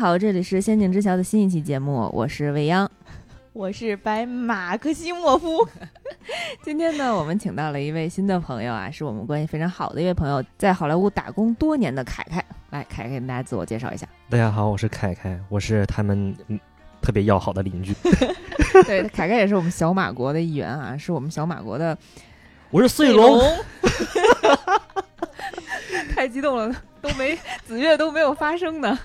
好，这里是《仙境之桥》的新一期节目，我是未央，我是白马克西莫夫。今天呢，我们请到了一位新的朋友啊，是我们关系非常好的一位朋友，在好莱坞打工多年的凯凯。来，凯凯跟大家自我介绍一下。大家好，我是凯凯，我是他们特别要好的邻居。对，凯凯也是我们小马国的一员啊，是我们小马国的。我是碎龙。太激动了，都没子月都没有发声呢。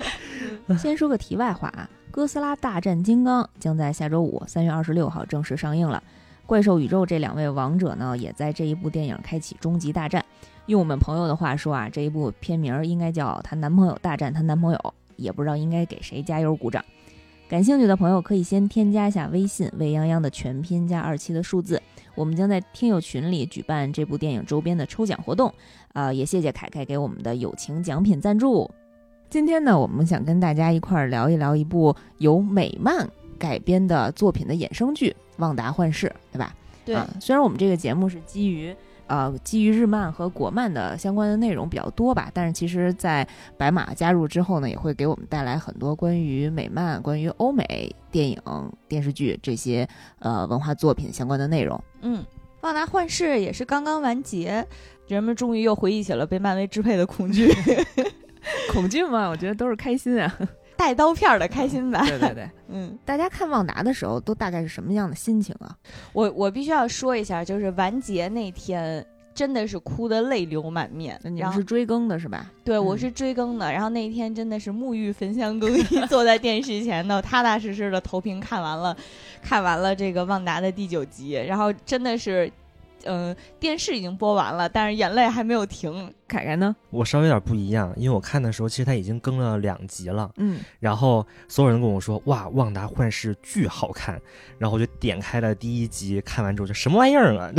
先说个题外话啊，《哥斯拉大战金刚》将在下周五三月二十六号正式上映了。怪兽宇宙这两位王者呢，也在这一部电影开启终极大战。用我们朋友的话说啊，这一部片名应该叫《她男朋友大战她男朋友》，也不知道应该给谁加油鼓掌。感兴趣的朋友可以先添加一下微信“未央央”的全拼加二七的数字。我们将在听友群里举办这部电影周边的抽奖活动，啊，也谢谢凯凯给我们的友情奖品赞助。今天呢，我们想跟大家一块儿聊一聊一部由美漫改编的作品的衍生剧《旺达幻视》，对吧？对。虽然我们这个节目是基于。呃，基于日漫和国漫的相关的内容比较多吧，但是其实，在白马加入之后呢，也会给我们带来很多关于美漫、关于欧美电影、电视剧这些呃文化作品相关的内容。嗯，《旺达幻视》也是刚刚完结，人们终于又回忆起了被漫威支配的恐惧。恐惧嘛，我觉得都是开心啊，带刀片的开心吧。对对对，嗯，大家看《旺达》的时候都大概是什么样的心情啊？我我必须要说一下，就是完结那天真的是哭得泪流满面。你是追更的是吧？对，我是追更的。然后那一天真的是沐浴焚香更衣，坐在电视前头，踏踏实实的投屏看完了，看完了这个《旺达》的第九集，然后真的是。嗯，电视已经播完了，但是眼泪还没有停。凯凯呢？我稍微有点不一样，因为我看的时候，其实他已经更了两集了。嗯，然后所有人跟我说：“哇，旺达幻视巨好看。”然后我就点开了第一集，看完之后就什么玩意儿啊，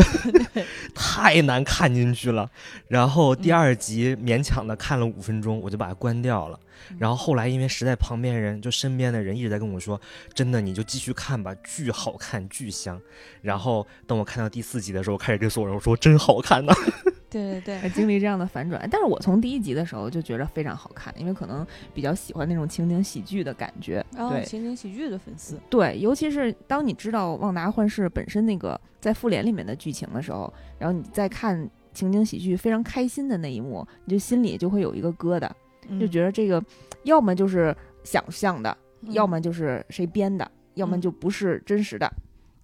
太难看进去了。然后第二集勉强的看了五分钟，我就把它关掉了。然后后来，因为实在旁边人就身边的人一直在跟我说：“真的，你就继续看吧，巨好看，巨香。”然后等我看到第四集的时候，开始跟所有人说：“真好看呢。”对对对，还经历这样的反转。但是我从第一集的时候就觉得非常好看，因为可能比较喜欢那种情景喜剧的感觉。对，情景喜剧的粉丝。对，尤其是当你知道《旺达幻视》本身那个在复联里面的剧情的时候，然后你再看情景喜剧非常开心的那一幕，你就心里就会有一个疙瘩。就觉得这个，要么就是想象的，要么就是谁编的，要么就不是真实的。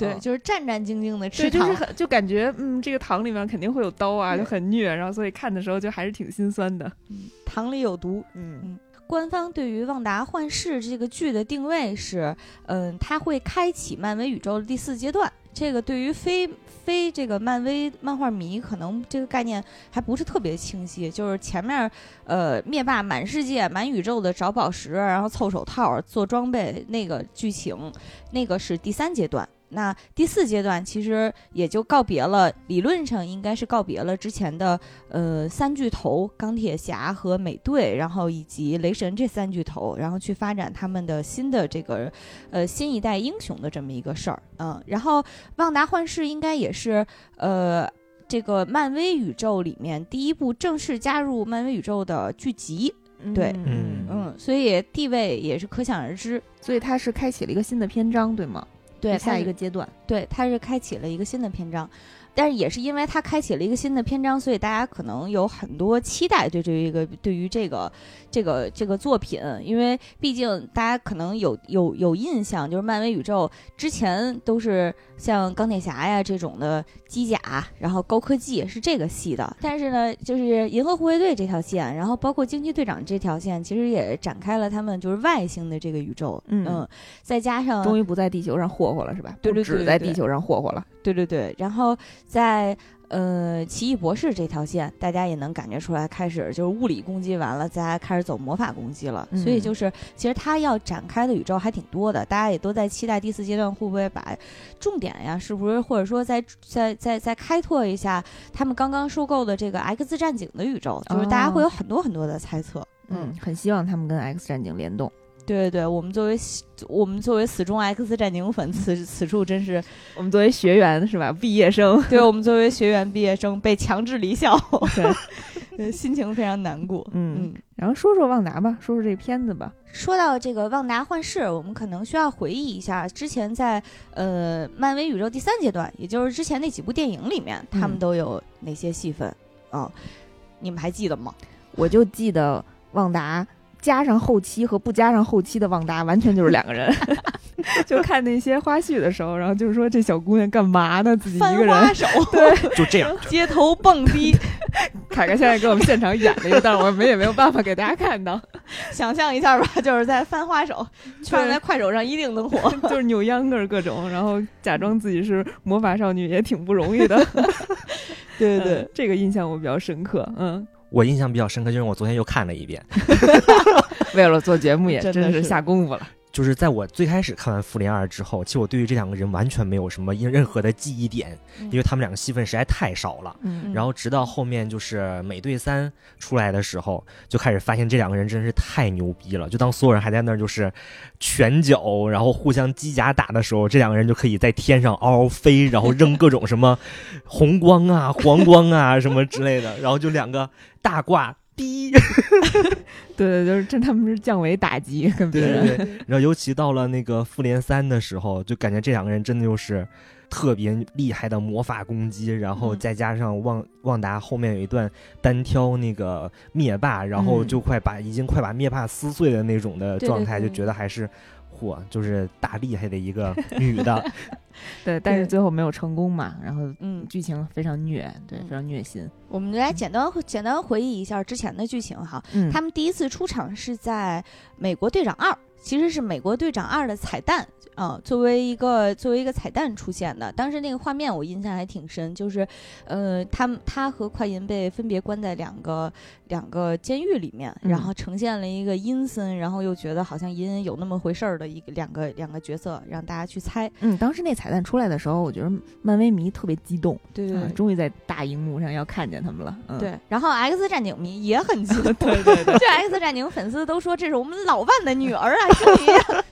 对，就是战战兢兢的吃糖，就是很就感觉，嗯，这个糖里面肯定会有刀啊，就很虐，然后所以看的时候就还是挺心酸的。嗯糖里有毒。嗯嗯。官方对于《旺达幻视》这个剧的定位是，嗯，它会开启漫威宇宙的第四阶段。这个对于非非这个漫威漫画迷，可能这个概念还不是特别清晰。就是前面，呃，灭霸满世界、满宇宙的找宝石，然后凑手套做装备那个剧情，那个是第三阶段。那第四阶段其实也就告别了，理论上应该是告别了之前的呃三巨头钢铁侠和美队，然后以及雷神这三巨头，然后去发展他们的新的这个呃新一代英雄的这么一个事儿，嗯，然后旺达幻视应该也是呃这个漫威宇宙里面第一部正式加入漫威宇宙的剧集，对，嗯嗯，所以地位也是可想而知，所以它是开启了一个新的篇章，对吗？对，下一个阶段，对，它是开启了一个新的篇章。但是也是因为它开启了一个新的篇章，所以大家可能有很多期待对这一个对于这个这个这个作品，因为毕竟大家可能有有有印象，就是漫威宇宙之前都是像钢铁侠呀这种的机甲，然后高科技是这个系的。但是呢，就是银河护卫队这条线，然后包括惊奇队长这条线，其实也展开了他们就是外星的这个宇宙。嗯，再加上终于不在地球上霍霍了，是吧？对对对，只在地球上霍霍了。对对对，然后在呃奇异博士这条线，大家也能感觉出来，开始就是物理攻击完了，大家开始走魔法攻击了。所以就是其实他要展开的宇宙还挺多的，大家也都在期待第四阶段会不会把重点呀，是不是或者说再再再再开拓一下他们刚刚收购的这个 X 战警的宇宙，就是大家会有很多很多的猜测。嗯，很希望他们跟 X 战警联动。对对对，我们作为我们作为死忠 X 战警粉，此此处真是我们作为学员是吧？毕业生，对我们作为学员毕业生被强制离校。对 心情非常难过。嗯，然后说说旺达吧，说说这片子吧。说到这个旺达幻视，我们可能需要回忆一下之前在呃漫威宇宙第三阶段，也就是之前那几部电影里面，他们都有哪些戏份啊？你们还记得吗？我就记得旺达。加上后期和不加上后期的旺达，完全就是两个人。就看那些花絮的时候，然后就是说这小姑娘干嘛呢？自己一个人，手对，就这样，街头蹦迪。凯凯现在给我们现场演了一个，但是我们也没有办法给大家看到。想象一下吧，就是在翻花手，放在快手上一定能火。就是扭秧歌各种，然后假装自己是魔法少女，也挺不容易的。对对对，这个印象我比较深刻。嗯。我印象比较深刻，就是我昨天又看了一遍，为了做节目也真的是下功夫了。就是在我最开始看完《复联二》之后，其实我对于这两个人完全没有什么任何的记忆点，因为他们两个戏份实在太少了。然后直到后面就是美队三出来的时候，就开始发现这两个人真是太牛逼了。就当所有人还在那儿就是拳脚，然后互相机甲打的时候，这两个人就可以在天上嗷嗷飞，然后扔各种什么红光啊、黄光啊什么之类的，然后就两个大挂。逼，对对，就是这他们是降维打击跟别人，然后尤其到了那个复联三的时候，就感觉这两个人真的就是特别厉害的魔法攻击，然后再加上旺旺达后面有一段单挑那个灭霸，然后就快把已经快把灭霸撕碎的那种的状态，就觉得还是。嚯，就是大厉害的一个 女的，对，但是最后没有成功嘛。然后，嗯，剧情非常虐，对，非常虐心。我们来简单简单回忆一下之前的剧情哈。他们第一次出场是在《美国队长二》，其实是《美国队长二》的彩蛋。啊，作为一个作为一个彩蛋出现的，当时那个画面我印象还挺深，就是，呃，他他和快银被分别关在两个两个监狱里面，然后呈现了一个阴森，然后又觉得好像隐隐有那么回事儿的一个两个两个角色，让大家去猜。嗯，当时那彩蛋出来的时候，我觉得漫威迷特别激动，对对，终于在大荧幕上要看见他们了。嗯对，然后 X 战警迷也很激 动，对对对，这 X 战警粉丝都说这是我们老万的女儿啊，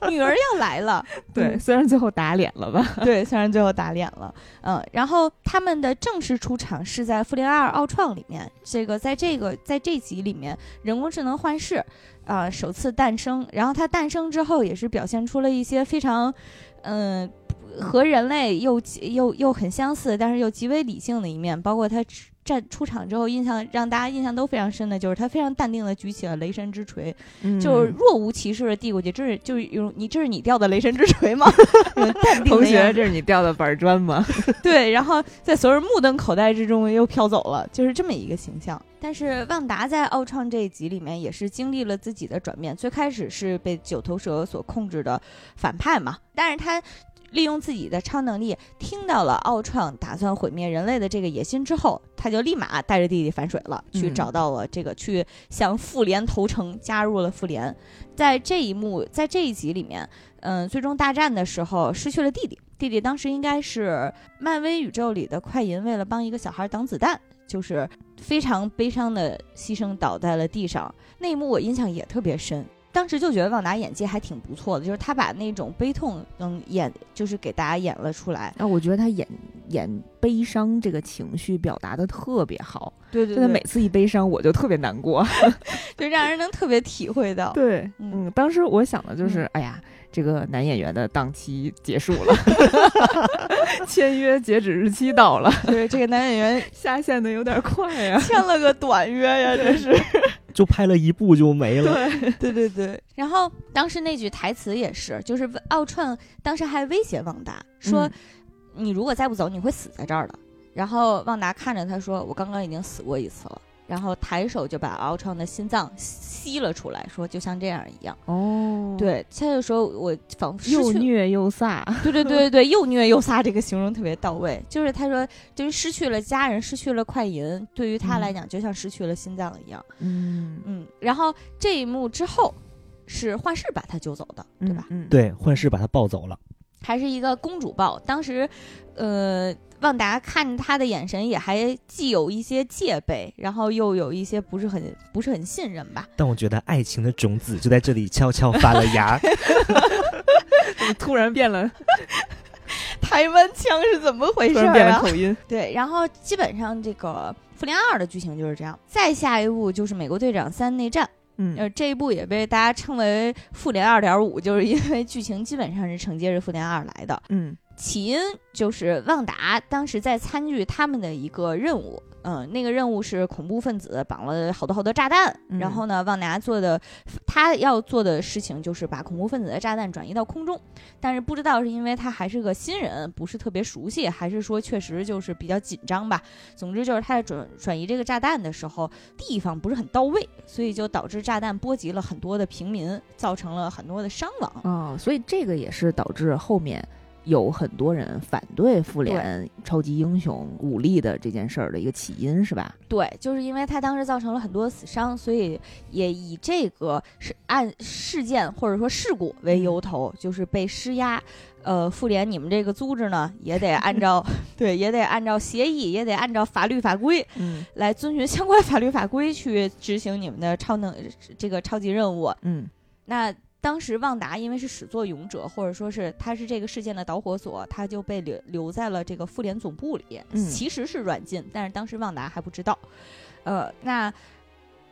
女儿要来了。对，虽然最后打脸了吧？对，虽然最后打脸了，嗯，然后他们的正式出场是在《复联二：奥创》里面，这个在这个在这集里面，人工智能幻视啊首次诞生，然后它诞生之后也是表现出了一些非常，嗯，和人类又又又很相似，但是又极为理性的一面，包括它。站出场之后，印象让大家印象都非常深的，就是他非常淡定的举起了雷神之锤，就是若无其事的递过去。这是就是有你这是你掉的雷神之锤吗？同学，这是你掉的板砖吗？对，然后在所有人目瞪口呆之中又飘走了，就是这么一个形象。但是旺达在奥创这一集里面也是经历了自己的转变，最开始是被九头蛇所控制的反派嘛，但是他。利用自己的超能力，听到了奥创打算毁灭人类的这个野心之后，他就立马带着弟弟反水了，去找到了这个，去向复联投诚，加入了复联。在这一幕，在这一集里面，嗯，最终大战的时候失去了弟弟。弟弟当时应该是漫威宇宙里的快银，为了帮一个小孩挡子弹，就是非常悲伤的牺牲倒在了地上。那一幕我印象也特别深。当时就觉得旺达演技还挺不错的，就是他把那种悲痛能演，就是给大家演了出来。啊，我觉得他演演悲伤这个情绪表达的特别好。对对，他每次一悲伤我就特别难过，就让人能特别体会到。对，嗯，当时我想的就是，哎呀，这个男演员的档期结束了，签约截止日期到了。对，这个男演员下线的有点快呀，签了个短约呀，这是。就拍了一部就没了，对对对对。然后当时那句台词也是，就是奥创当时还威胁旺达说：“你如果再不走，你会死在这儿的。”然后旺达看着他说：“我刚刚已经死过一次了。”然后抬手就把敖创的心脏吸了出来，说就像这样一样。哦，对，他就说我仿佛又虐又飒。对对对对又虐又飒，这个形容特别到位。就是他说，对于失去了家人，失去了快银，对于他来讲就像失去了心脏一样。嗯嗯。然后这一幕之后，是幻视把他救走的，对吧？嗯，对，幻视把他抱走了，还是一个公主抱。当时，呃。旺达看他的眼神也还既有一些戒备，然后又有一些不是很不是很信任吧。但我觉得爱情的种子就在这里悄悄发了芽，怎 么突然变了？台湾腔是怎么回事啊？口音 对，然后基本上这个《复联二》的剧情就是这样。再下一部就是《美国队长三：内战》，嗯，呃，这一部也被大家称为《复联二点五》，就是因为剧情基本上是承接着《复联二》来的。嗯，起因就是旺达当时在参与他们的一个任务。嗯，那个任务是恐怖分子绑了好多好多炸弹，然后呢，旺达做的他要做的事情就是把恐怖分子的炸弹转移到空中，但是不知道是因为他还是个新人，不是特别熟悉，还是说确实就是比较紧张吧。总之就是他在转转移这个炸弹的时候，地方不是很到位，所以就导致炸弹波及了很多的平民，造成了很多的伤亡。哦，所以这个也是导致后面。有很多人反对复联超级英雄武力的这件事儿的一个起因是吧？对，就是因为他当时造成了很多死伤，所以也以这个是按事件或者说事故为由头，就是被施压。呃，复联你们这个组织呢，也得按照 对，也得按照协议，也得按照法律法规，嗯，来遵循相关法律法规去执行你们的超能这个超级任务。嗯，那。当时旺达因为是始作俑者，或者说是他是这个事件的导火索，他就被留留在了这个妇联总部里。嗯，其实是软禁，但是当时旺达还不知道。呃，那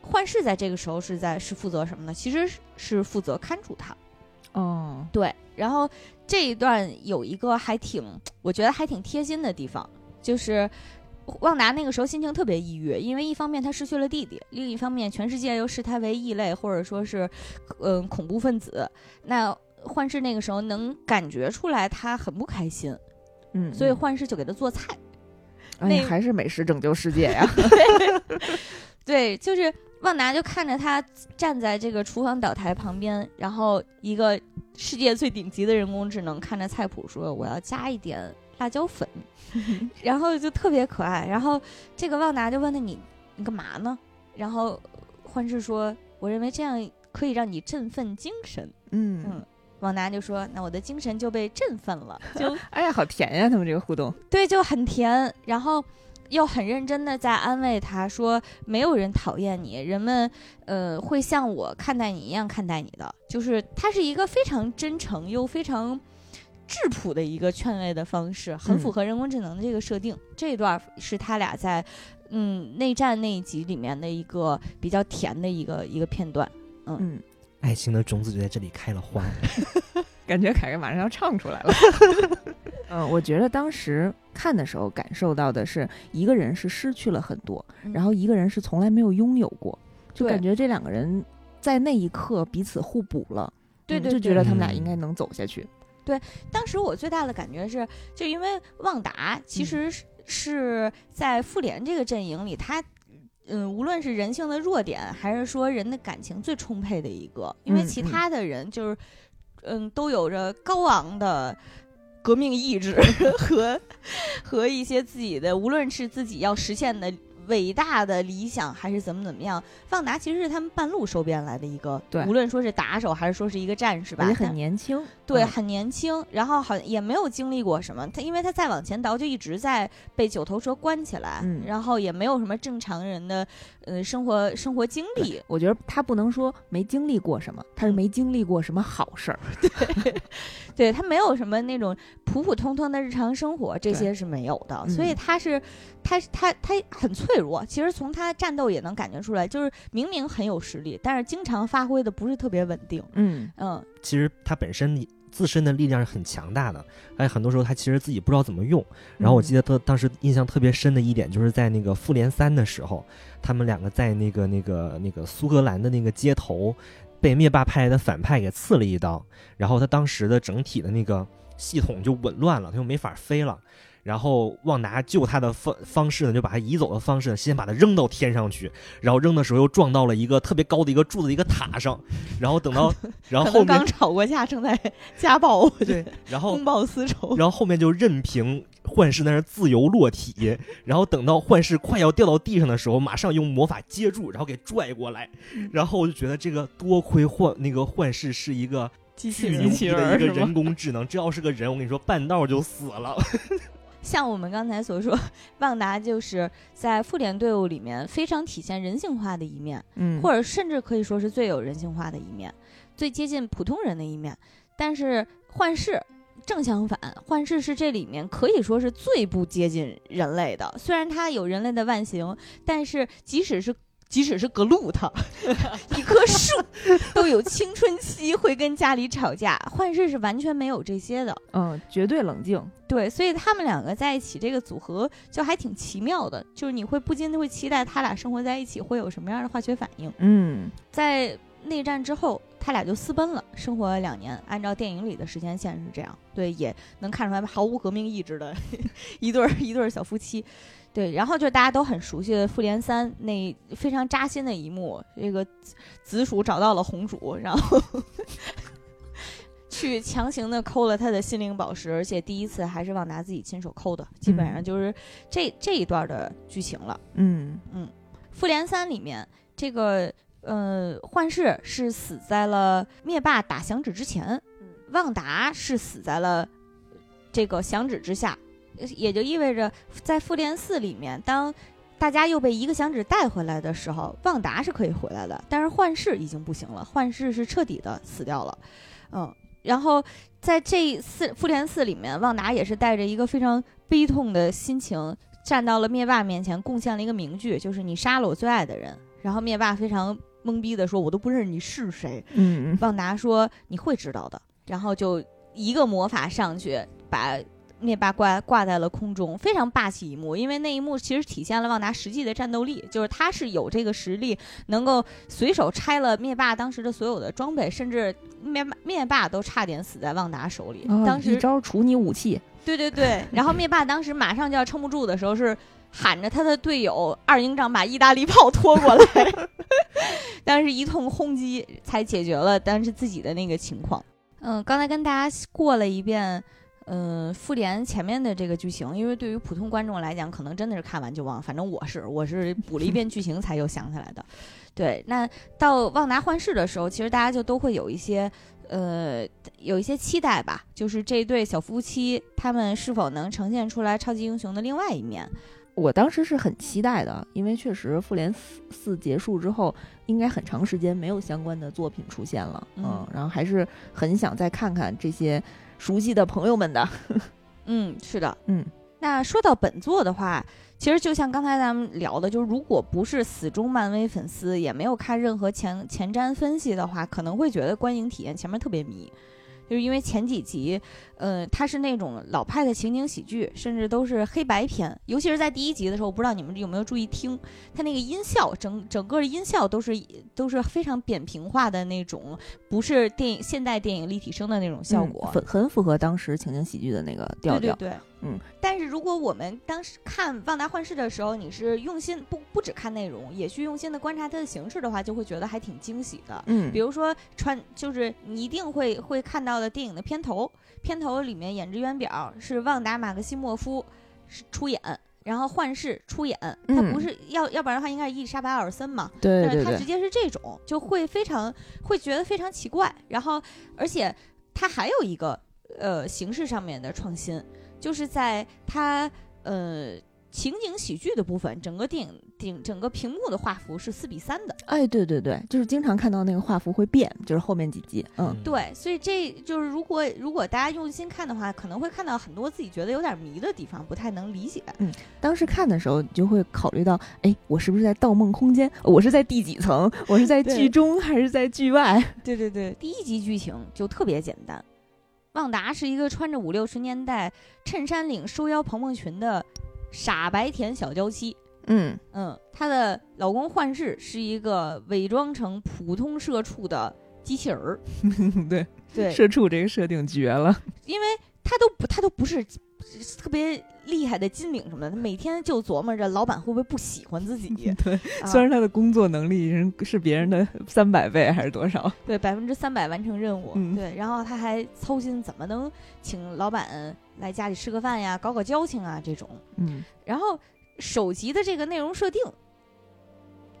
幻视在这个时候是在是负责什么呢？其实是负责看住他。哦，对。然后这一段有一个还挺，我觉得还挺贴心的地方，就是。旺达那个时候心情特别抑郁，因为一方面他失去了弟弟，另一方面全世界又视他为异类，或者说是，嗯，恐怖分子。那幻视那个时候能感觉出来他很不开心，嗯，所以幻视就给他做菜。那还是美食拯救世界呀？对，就是旺达就看着他站在这个厨房岛台旁边，然后一个世界最顶级的人工智能看着菜谱说：“我要加一点辣椒粉。”然后就特别可爱，然后这个旺达就问他你你干嘛呢？然后幻视说：“我认为这样可以让你振奋精神。”嗯嗯，旺达就说：“那我的精神就被振奋了。”就 哎呀，好甜呀！他们这个互动，对，就很甜。然后又很认真的在安慰他说：“没有人讨厌你，人们呃会像我看待你一样看待你的。”就是他是一个非常真诚又非常。质朴的一个劝慰的方式，很符合人工智能的这个设定。这一段是他俩在嗯内战那一集里面的一个比较甜的一个一个片段。嗯，爱情的种子就在这里开了花，感觉凯凯马上要唱出来了。嗯，我觉得当时看的时候感受到的是，一个人是失去了很多，然后一个人是从来没有拥有过，就感觉这两个人在那一刻彼此互补了。对对，就觉得他们俩应该能走下去。对，当时我最大的感觉是，就因为旺达其实是在复联这个阵营里，他，嗯，无论是人性的弱点，还是说人的感情最充沛的一个，因为其他的人就是，嗯，都有着高昂的革命意志 和和一些自己的，无论是自己要实现的。伟大的理想还是怎么怎么样？旺达其实是他们半路收编来的一个，对，无论说是打手还是说是一个战士吧，也很年轻，对，很年轻。然后好像也没有经历过什么，他因为他再往前倒就一直在被九头蛇关起来，然后也没有什么正常人的呃生活生活经历。我觉得他不能说没经历过什么，他是没经历过什么好事儿。对，对他没有什么那种普普通通的日常生活，这些是没有的，所以他是。他他他很脆弱，其实从他战斗也能感觉出来，就是明明很有实力，但是经常发挥的不是特别稳定。嗯嗯，其实他本身自身的力量是很强大的，而且很多时候他其实自己不知道怎么用。然后我记得他当时印象特别深的一点，就是在那个复联三的时候，他们两个在那个那个那个苏格兰的那个街头，被灭霸派来的反派给刺了一刀，然后他当时的整体的那个系统就紊乱了，他就没法飞了。然后旺达救他的方方式呢，就把他移走的方式呢，先把他扔到天上去，然后扔的时候又撞到了一个特别高的一个柱子一个塔上，然后等到，然后后面刚吵过架，正在 家暴，对，然后公报私仇，然后后面就任凭幻视在那自由落体，然后等到幻视快要掉到地上的时候，马上用魔法接住，然后给拽过来，然后我就觉得这个多亏幻那个幻视是一个机器人的一个人工智能，这要是个人，我跟你说半道就死了。像我们刚才所说，旺达就是在复联队伍里面非常体现人性化的一面，嗯，或者甚至可以说是最有人性化的一面，最接近普通人的一面。但是幻视正相反，幻视是这里面可以说是最不接近人类的。虽然它有人类的外形，但是即使是即使是格鲁他，一棵树都有青春期会跟家里吵架，幻视是完全没有这些的。嗯，绝对冷静。对，所以他们两个在一起这个组合就还挺奇妙的，就是你会不禁的会期待他俩生活在一起会有什么样的化学反应。嗯，在内战之后。他俩就私奔了，生活了两年。按照电影里的时间线是这样，对，也能看出来毫无革命意志的 一对儿一对儿小夫妻。对，然后就大家都很熟悉的《复联三》那非常扎心的一幕，这个紫薯找到了红薯，然后 去强行的抠了他的心灵宝石，而且第一次还是旺达自己亲手抠的，基本上就是这这一段的剧情了。嗯嗯，《复联三》里面这个。呃，幻视是死在了灭霸打响指之前，旺达是死在了这个响指之下，也就意味着在复联四里面，当大家又被一个响指带回来的时候，旺达是可以回来的，但是幻视已经不行了，幻视是彻底的死掉了。嗯，然后在这四复联四里面，旺达也是带着一个非常悲痛的心情站到了灭霸面前，贡献了一个名句，就是你杀了我最爱的人。然后灭霸非常。懵逼的说：“我都不认识你是谁。”嗯，旺达说：“你会知道的。”然后就一个魔法上去，把灭霸挂挂在了空中，非常霸气一幕。因为那一幕其实体现了旺达实际的战斗力，就是他是有这个实力，能够随手拆了灭霸当时的所有的装备，甚至灭灭霸都差点死在旺达手里。当时一招除你武器，对对对。然后灭霸当时马上就要撑不住的时候是。喊着他的队友二营长把意大利炮拖过来，但是一通轰击才解决了当时自己的那个情况。嗯，刚才跟大家过了一遍，嗯，复联前面的这个剧情，因为对于普通观众来讲，可能真的是看完就忘。反正我是，我是补了一遍剧情才又想起来的。对，那到旺达幻视的时候，其实大家就都会有一些，呃，有一些期待吧，就是这对小夫妻他们是否能呈现出来超级英雄的另外一面。我当时是很期待的，因为确实复联四四结束之后，应该很长时间没有相关的作品出现了，嗯，然后还是很想再看看这些熟悉的朋友们的。嗯，是的，嗯。那说到本作的话，其实就像刚才咱们聊的，就是如果不是死忠漫威粉丝，也没有看任何前前瞻分析的话，可能会觉得观影体验前面特别迷。就是因为前几集，呃，它是那种老派的情景喜剧，甚至都是黑白片。尤其是在第一集的时候，我不知道你们有没有注意听，它那个音效，整整个音效都是都是非常扁平化的那种，不是电影现代电影立体声的那种效果，很很符合当时情景喜剧的那个调调。对对对。嗯，但是如果我们当时看《旺达幻视》的时候，你是用心不不只看内容，也去用心的观察它的形式的话，就会觉得还挺惊喜的。嗯，比如说穿，就是你一定会会看到的电影的片头，片头里面演职员表是旺达·马克西莫夫是出演，然后幻视出演，他不是要要不然的话应该是伊丽莎白·奥尔森嘛？对对对，他直接是这种，就会非常会觉得非常奇怪。然后，而且他还有一个呃形式上面的创新。就是在它呃情景喜剧的部分，整个电影顶整个屏幕的画幅是四比三的。哎，对对对，就是经常看到那个画幅会变，就是后面几集，嗯，对，所以这就是如果如果大家用心看的话，可能会看到很多自己觉得有点迷的地方，不太能理解。嗯，当时看的时候，你就会考虑到，哎，我是不是在盗梦空间？我是在第几层？我是在剧中还是在剧外？对对对，第一集剧情就特别简单。旺达是一个穿着五六十年代衬衫领、收腰蓬蓬裙的傻白甜小娇妻。嗯嗯，她的老公幻视是一个伪装成普通社畜的机器人儿。对对，社畜这个设定绝了，因为他都不，他都不是。特别厉害的金领什么的，他每天就琢磨着老板会不会不喜欢自己。对，虽然他的工作能力是是别人的三百倍还是多少？对，百分之三百完成任务。对，然后他还操心怎么能请老板来家里吃个饭呀，搞搞交情啊这种。嗯，然后首集的这个内容设定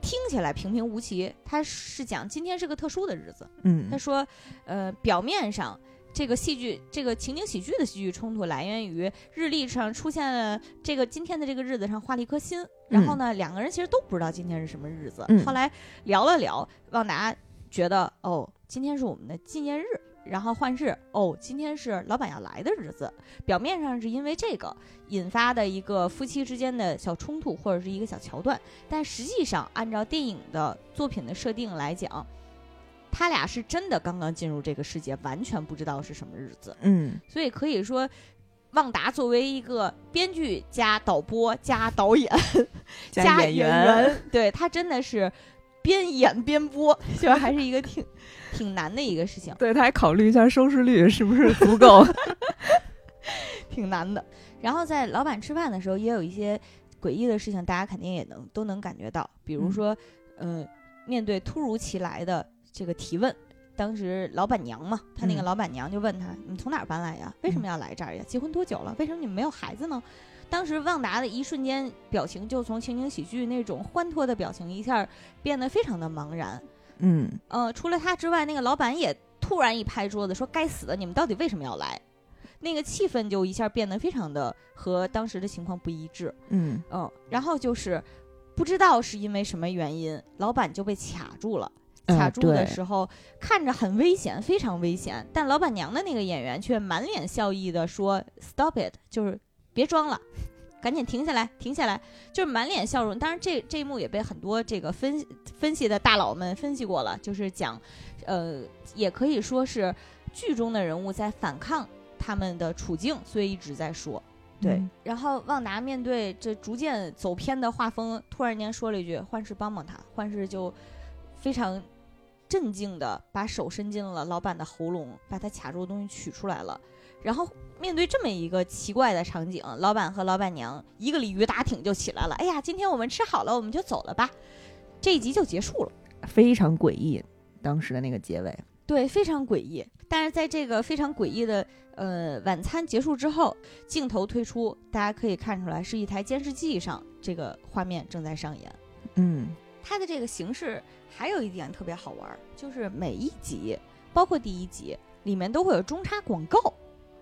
听起来平平无奇，他是讲今天是个特殊的日子。嗯，他说，呃，表面上。这个戏剧，这个情景喜剧的戏剧冲突来源于日历上出现了这个今天的这个日子上画了一颗心，然后呢，两个人其实都不知道今天是什么日子。后来聊了聊，旺达觉得哦，今天是我们的纪念日，然后幻视哦，今天是老板要来的日子。表面上是因为这个引发的一个夫妻之间的小冲突或者是一个小桥段，但实际上按照电影的作品的设定来讲，他俩是真的刚刚进入这个世界，完全不知道是什么日子。嗯，所以可以说，旺达作为一个编剧加导播加导演 加演员，对他真的是边演边播，就还是一个挺。挺难的一个事情，对，他还考虑一下收视率是不是足够，挺难的。然后在老板吃饭的时候，也有一些诡异的事情，大家肯定也能都能感觉到。比如说，嗯，面对突如其来的这个提问，当时老板娘嘛，他那个老板娘就问他：“你从哪儿搬来呀？为什么要来这儿呀？结婚多久了？为什么你们没有孩子呢？”当时旺达的一瞬间表情就从情景喜剧那种欢脱的表情，一下变得非常的茫然。嗯呃，除了他之外，那个老板也突然一拍桌子说：“该死的，你们到底为什么要来？”那个气氛就一下变得非常的和当时的情况不一致。嗯嗯，然后就是不知道是因为什么原因，老板就被卡住了。卡住的时候看着很危险，非常危险。但老板娘的那个演员却满脸笑意的说：“Stop it，就是别装了。”赶紧停下来，停下来，就是满脸笑容。当然，这这一幕也被很多这个分分析的大佬们分析过了，就是讲，呃，也可以说是剧中的人物在反抗他们的处境，所以一直在说。对，然后旺达面对这逐渐走偏的画风，突然间说了一句：“幻视帮帮他。”幻视就非常镇静的把手伸进了老板的喉咙，把他卡住的东西取出来了，然后。面对这么一个奇怪的场景，老板和老板娘一个鲤鱼打挺就起来了。哎呀，今天我们吃好了，我们就走了吧。这一集就结束了，非常诡异。当时的那个结尾，对，非常诡异。但是在这个非常诡异的呃晚餐结束之后，镜头推出，大家可以看出来是一台监视器上这个画面正在上演。嗯，它的这个形式还有一点特别好玩，就是每一集，包括第一集里面都会有中插广告。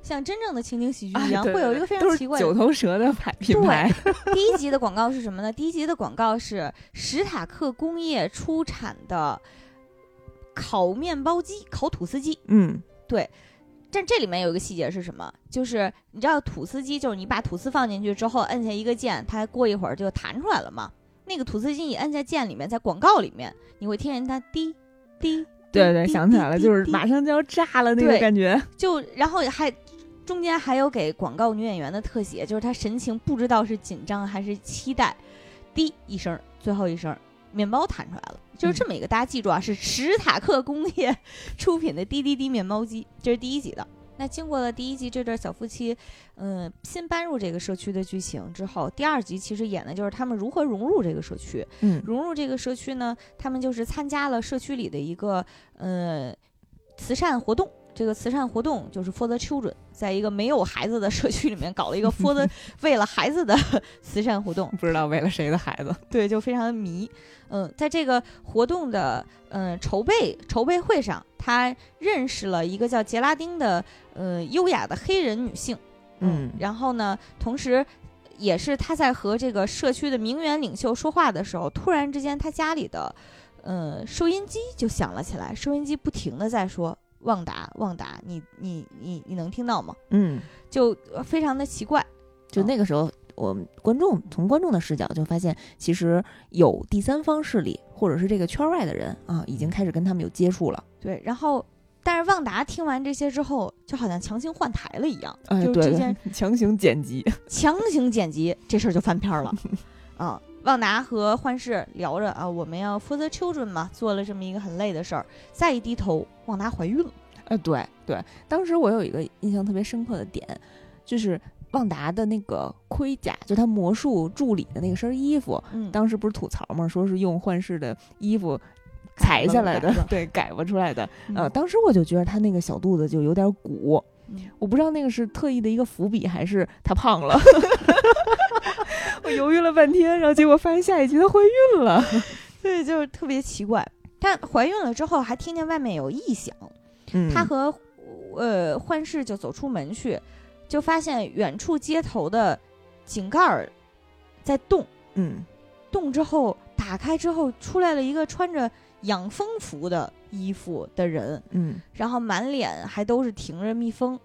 像真正的情景喜剧一样，会有一个非常奇怪的九头蛇的牌品牌。第一集的广告是什么呢？第一集的广告是史塔克工业出产的烤面包机、烤吐司机。嗯，对。但这里面有一个细节是什么？就是你知道吐司机，就是你把吐司放进去之后，摁下一个键，它过一会儿就弹出来了嘛。那个吐司机你按在键里面，在广告里面你会听见它滴滴。对对，想起来了，就是马上就要炸了那个感觉。就然后还。中间还有给广告女演员的特写，就是她神情不知道是紧张还是期待，滴一声，最后一声，面包弹出来了，就是这么一个，大家记住啊，是史塔克工业 出品的滴滴滴面包机，这是第一集的。那经过了第一集这对小夫妻，嗯，新搬入这个社区的剧情之后，第二集其实演的就是他们如何融入这个社区。嗯，融入这个社区呢，他们就是参加了社区里的一个呃慈善活动。这个慈善活动就是 For the Children，在一个没有孩子的社区里面搞了一个 For the 为了孩子的 慈善活动，不知道为了谁的孩子，对，就非常的迷。嗯，在这个活动的嗯筹备筹备会上，他认识了一个叫杰拉丁的嗯优雅的黑人女性。嗯，然后呢，同时也是他在和这个社区的名媛领袖说话的时候，突然之间他家里的嗯收音机就响了起来，收音机不停的在说。旺达，旺达，你你你你能听到吗？嗯，就非常的奇怪。就那个时候，我们观众从观众的视角就发现，其实有第三方势力，或者是这个圈外的人啊，已经开始跟他们有接触了。对，然后，但是旺达听完这些之后，就好像强行换台了一样，哎，对，强行剪辑，强行剪辑，这事儿就翻篇了。啊，旺达和幻视聊着啊，我们要 for the children 嘛，做了这么一个很累的事儿，再一低头。旺达怀孕了，呃，对对，当时我有一个印象特别深刻的点，就是旺达的那个盔甲，就他魔术助理的那个身衣服，嗯，当时不是吐槽嘛？说是用幻视的衣服裁下来的，对，改不出来的。呃，当时我就觉得他那个小肚子就有点鼓，我不知道那个是特意的一个伏笔，还是他胖了。我犹豫了半天，然后结果发现下一集她怀孕了，对，就是特别奇怪。她怀孕了之后，还听见外面有异响。她和呃幻视就走出门去，就发现远处街头的井盖儿在动。嗯，动之后打开之后，出来了一个穿着养蜂服的衣服的人，嗯，然后满脸还都是停着蜜蜂。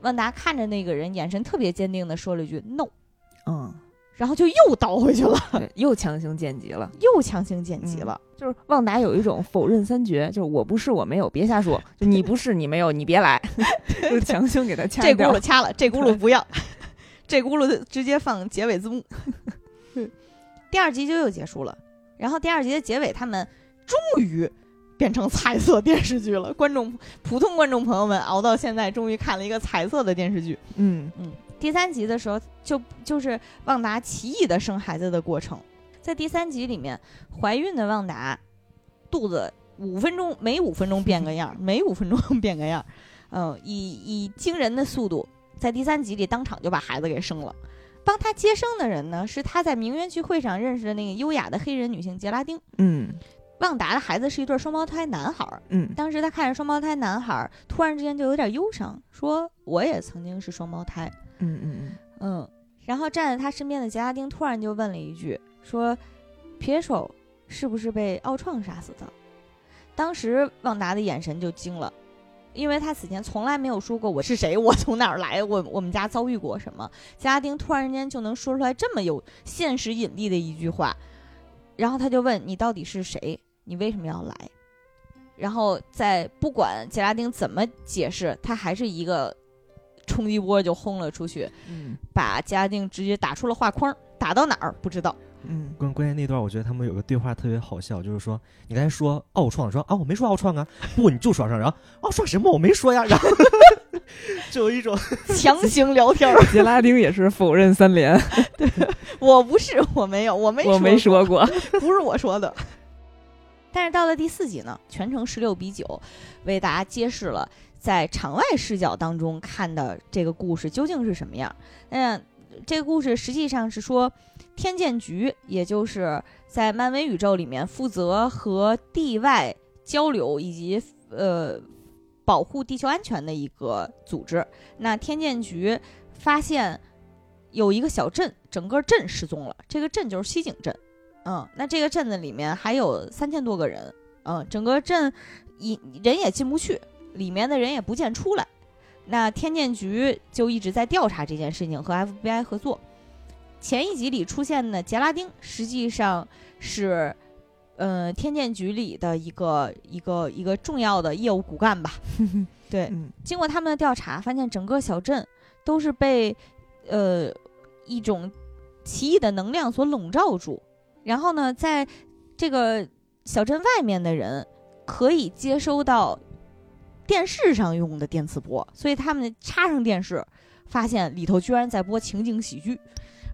万达看着那个人，眼神特别坚定的说了一句 “no”，嗯。然后就又倒回去了，又强行剪辑了，又强行剪辑了。就是旺达有一种否认三绝，就是我不是我没有，别瞎说。就你不是你没有，你别来，就强行给他掐这轱辘掐了，这轱辘不要，这轱辘直接放结尾字幕。第二集就又结束了，然后第二集的结尾，他们终于变成彩色电视剧了。观众普通观众朋友们熬到现在，终于看了一个彩色的电视剧。嗯嗯。第三集的时候，就就是旺达奇异的生孩子的过程。在第三集里面，怀孕的旺达肚子五分钟每五分钟变个样，每五分钟变个样，嗯，以以惊人的速度，在第三集里当场就把孩子给生了。帮他接生的人呢，是他在名媛聚会上认识的那个优雅的黑人女性杰拉丁。嗯，旺达的孩子是一对双胞胎男孩。嗯，当时他看着双胞胎男孩，突然之间就有点忧伤，说：“我也曾经是双胞胎。”嗯嗯嗯嗯，然后站在他身边的杰拉丁突然就问了一句，说：“撇手是不是被奥创杀死的？”当时旺达的眼神就惊了，因为他此前从来没有说过我是谁，我从哪儿来，我我们家遭遇过什么。杰拉丁突然间就能说出来这么有现实引力的一句话，然后他就问：“你到底是谁？你为什么要来？”然后在不管杰拉丁怎么解释，他还是一个。冲击波就轰了出去，嗯，把嘉定直接打出了画框，打到哪儿不知道。嗯，关关键那段，我觉得他们有个对话特别好笑，就是说你刚才说奥创，说啊我没说奥创啊，不你就说上，然后奥创什么？我没说呀，然后 就有一种强行聊天。杰拉丁也是否认三连，对。我不是我没有我没我没说过，不是我说的。但是到了第四集呢，全程十六比九，为大家揭示了。在场外视角当中看的这个故事究竟是什么样？嗯，这个故事实际上是说，天剑局，也就是在漫威宇宙里面负责和地外交流以及呃保护地球安全的一个组织。那天剑局发现有一个小镇，整个镇失踪了。这个镇就是西井镇。嗯，那这个镇子里面还有三千多个人。嗯，整个镇一人也进不去。里面的人也不见出来，那天剑局就一直在调查这件事情，和 FBI 合作。前一集里出现的杰拉丁，实际上是，呃，天剑局里的一个一个一个重要的业务骨干吧。对，经过他们的调查，发现整个小镇都是被，呃，一种奇异的能量所笼罩住。然后呢，在这个小镇外面的人可以接收到。电视上用的电磁波，所以他们插上电视，发现里头居然在播情景喜剧，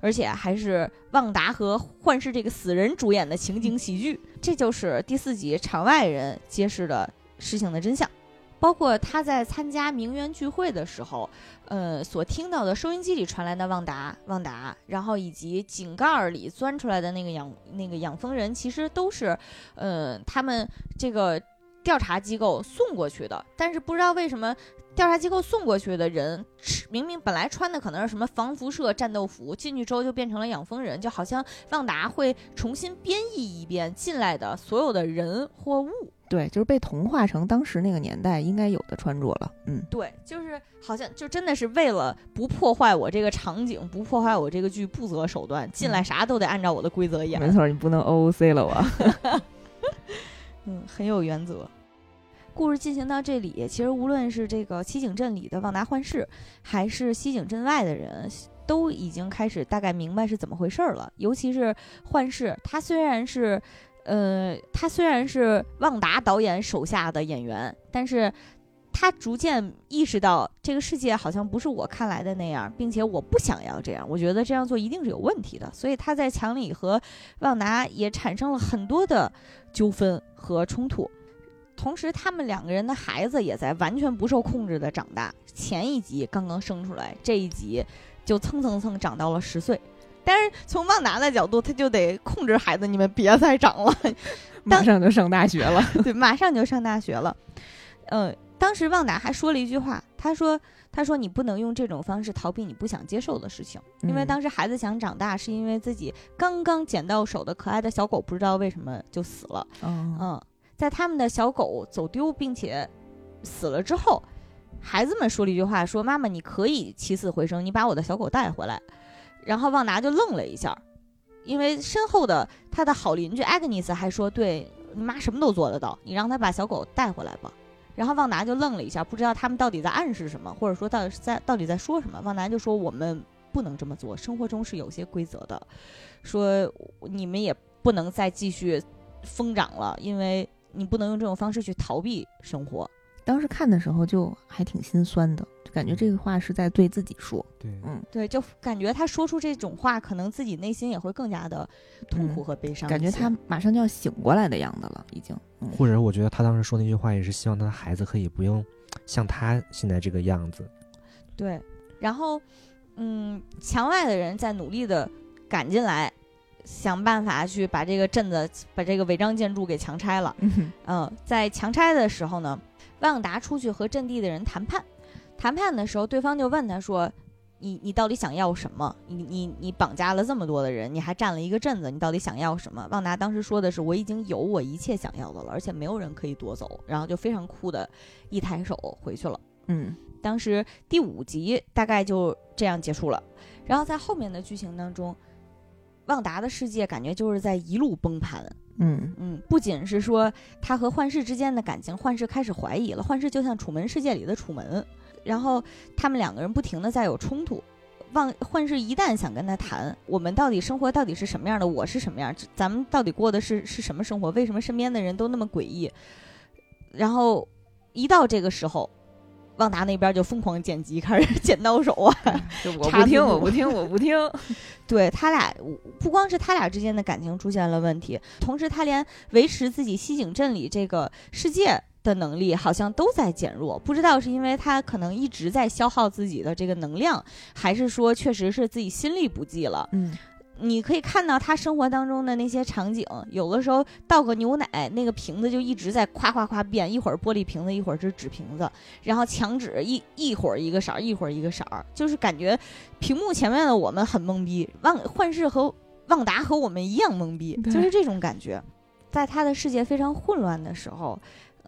而且还是旺达和幻视这个死人主演的情景喜剧。这就是第四集场外人揭示的事情的真相，包括他在参加名媛聚会的时候，呃，所听到的收音机里传来的旺达旺达，然后以及井盖里钻出来的那个养那个养蜂人，其实都是，呃，他们这个。调查机构送过去的，但是不知道为什么调查机构送过去的人，明明本来穿的可能是什么防辐射战斗服，进去之后就变成了养蜂人，就好像旺达会重新编译一遍进来的所有的人或物。对，就是被同化成当时那个年代应该有的穿着了。嗯，对，就是好像就真的是为了不破坏我这个场景，不破坏我这个剧，不择手段，进来啥都得按照我的规则演。没错，你不能 OOC 了我。嗯，很有原则。故事进行到这里，其实无论是这个西井镇里的旺达幻视，还是西井镇外的人，都已经开始大概明白是怎么回事了。尤其是幻视，他虽然是，呃，他虽然是旺达导演手下的演员，但是他逐渐意识到这个世界好像不是我看来的那样，并且我不想要这样，我觉得这样做一定是有问题的。所以他在墙里和旺达也产生了很多的纠纷和冲突。同时，他们两个人的孩子也在完全不受控制的长大。前一集刚刚生出来，这一集就蹭蹭蹭长到了十岁。但是从旺达的角度，他就得控制孩子，你们别再长了，马上就上大学了。对，马上就上大学了。嗯，当时旺达还说了一句话，他说：“他说你不能用这种方式逃避你不想接受的事情，因为当时孩子想长大，是因为自己刚刚捡到手的可爱的小狗，不知道为什么就死了。”嗯嗯。在他们的小狗走丢并且死了之后，孩子们说了一句话：“说妈妈，你可以起死回生，你把我的小狗带回来。”然后旺达就愣了一下，因为身后的他的好邻居艾格尼斯还说：“对你妈什么都做得到，你让他把小狗带回来吧。”然后旺达就愣了一下，不知道他们到底在暗示什么，或者说到底是在到底在说什么。旺达就说：“我们不能这么做，生活中是有些规则的，说你们也不能再继续疯长了，因为你不能用这种方式去逃避生活。”当时看的时候就还挺心酸的。就感觉这个话是在对自己说，对，嗯，对，就感觉他说出这种话，可能自己内心也会更加的痛苦和悲伤。感觉他马上就要醒过来的样子了，已经。或者我觉得他当时说那句话，也是希望他的孩子可以不用像他现在这个样子。对，然后，嗯，墙外的人在努力的赶进来，想办法去把这个镇子、把这个违章建筑给强拆了。嗯，在强拆的时候呢，旺达出去和阵地的人谈判。谈判的时候，对方就问他说：“你你到底想要什么？你你你绑架了这么多的人，你还占了一个镇子，你到底想要什么？”旺达当时说的是：“我已经有我一切想要的了，而且没有人可以夺走。”然后就非常酷的一抬手回去了。嗯，当时第五集大概就这样结束了。然后在后面的剧情当中，旺达的世界感觉就是在一路崩盘。嗯嗯，不仅是说他和幻视之间的感情，幻视开始怀疑了。幻视就像楚门世界里的楚门。然后他们两个人不停的在有冲突，忘幻视一旦想跟他谈，我们到底生活到底是什么样的，我是什么样，咱们到底过的是是什么生活？为什么身边的人都那么诡异？然后一到这个时候，旺达那边就疯狂剪辑，开始 剪刀手啊，我不听，我不听，我不听。对他俩，不光是他俩之间的感情出现了问题，同时他连维持自己西井镇里这个世界。的能力好像都在减弱，不知道是因为他可能一直在消耗自己的这个能量，还是说确实是自己心力不济了。嗯，你可以看到他生活当中的那些场景，有的时候倒个牛奶，那个瓶子就一直在夸夸夸变，一会儿玻璃瓶子，一会儿是纸瓶子，然后墙纸一一会儿一个色儿，一会儿一个色儿，就是感觉屏幕前面的我们很懵逼，旺幻视和旺达和我们一样懵逼，就是这种感觉，在他的世界非常混乱的时候。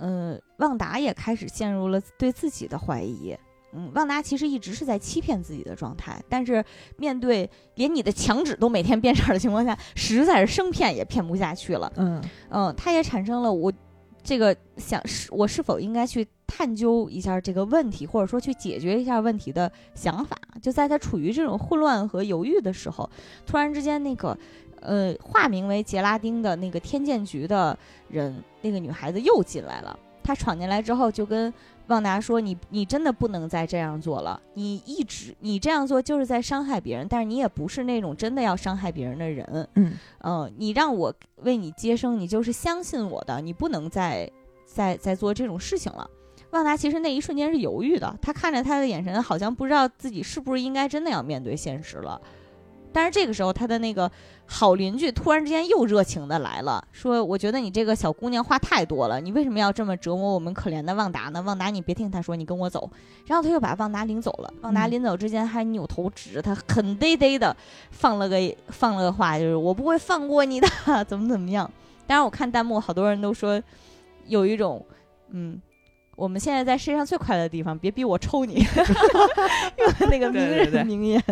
嗯，旺达也开始陷入了对自己的怀疑。嗯，旺达其实一直是在欺骗自己的状态，但是面对连你的墙纸都每天变色的情况下，实在是生骗也骗不下去了。嗯嗯，他也产生了我这个想是我是否应该去探究一下这个问题，或者说去解决一下问题的想法。就在他处于这种混乱和犹豫的时候，突然之间那个。呃，化名为杰拉丁的那个天剑局的人，那个女孩子又进来了。她闯进来之后，就跟旺达说：“你，你真的不能再这样做了。你一直，你这样做就是在伤害别人，但是你也不是那种真的要伤害别人的人。嗯，嗯，你让我为你接生，你就是相信我的，你不能再，再，再做这种事情了。”旺达其实那一瞬间是犹豫的，他看着他的眼神，好像不知道自己是不是应该真的要面对现实了。但是这个时候，他的那个好邻居突然之间又热情的来了，说：“我觉得你这个小姑娘话太多了，你为什么要这么折磨我们可怜的旺达呢？旺达，你别听他说，你跟我走。”然后他又把旺达领走了。旺达临走之前还扭头指着他，狠嘚嘚的放了个放了个话，就是“我不会放过你的，怎么怎么样。”当然，我看弹幕好多人都说有一种，嗯，我们现在在世界上最快乐的地方，别逼我抽你，用那个名人名言。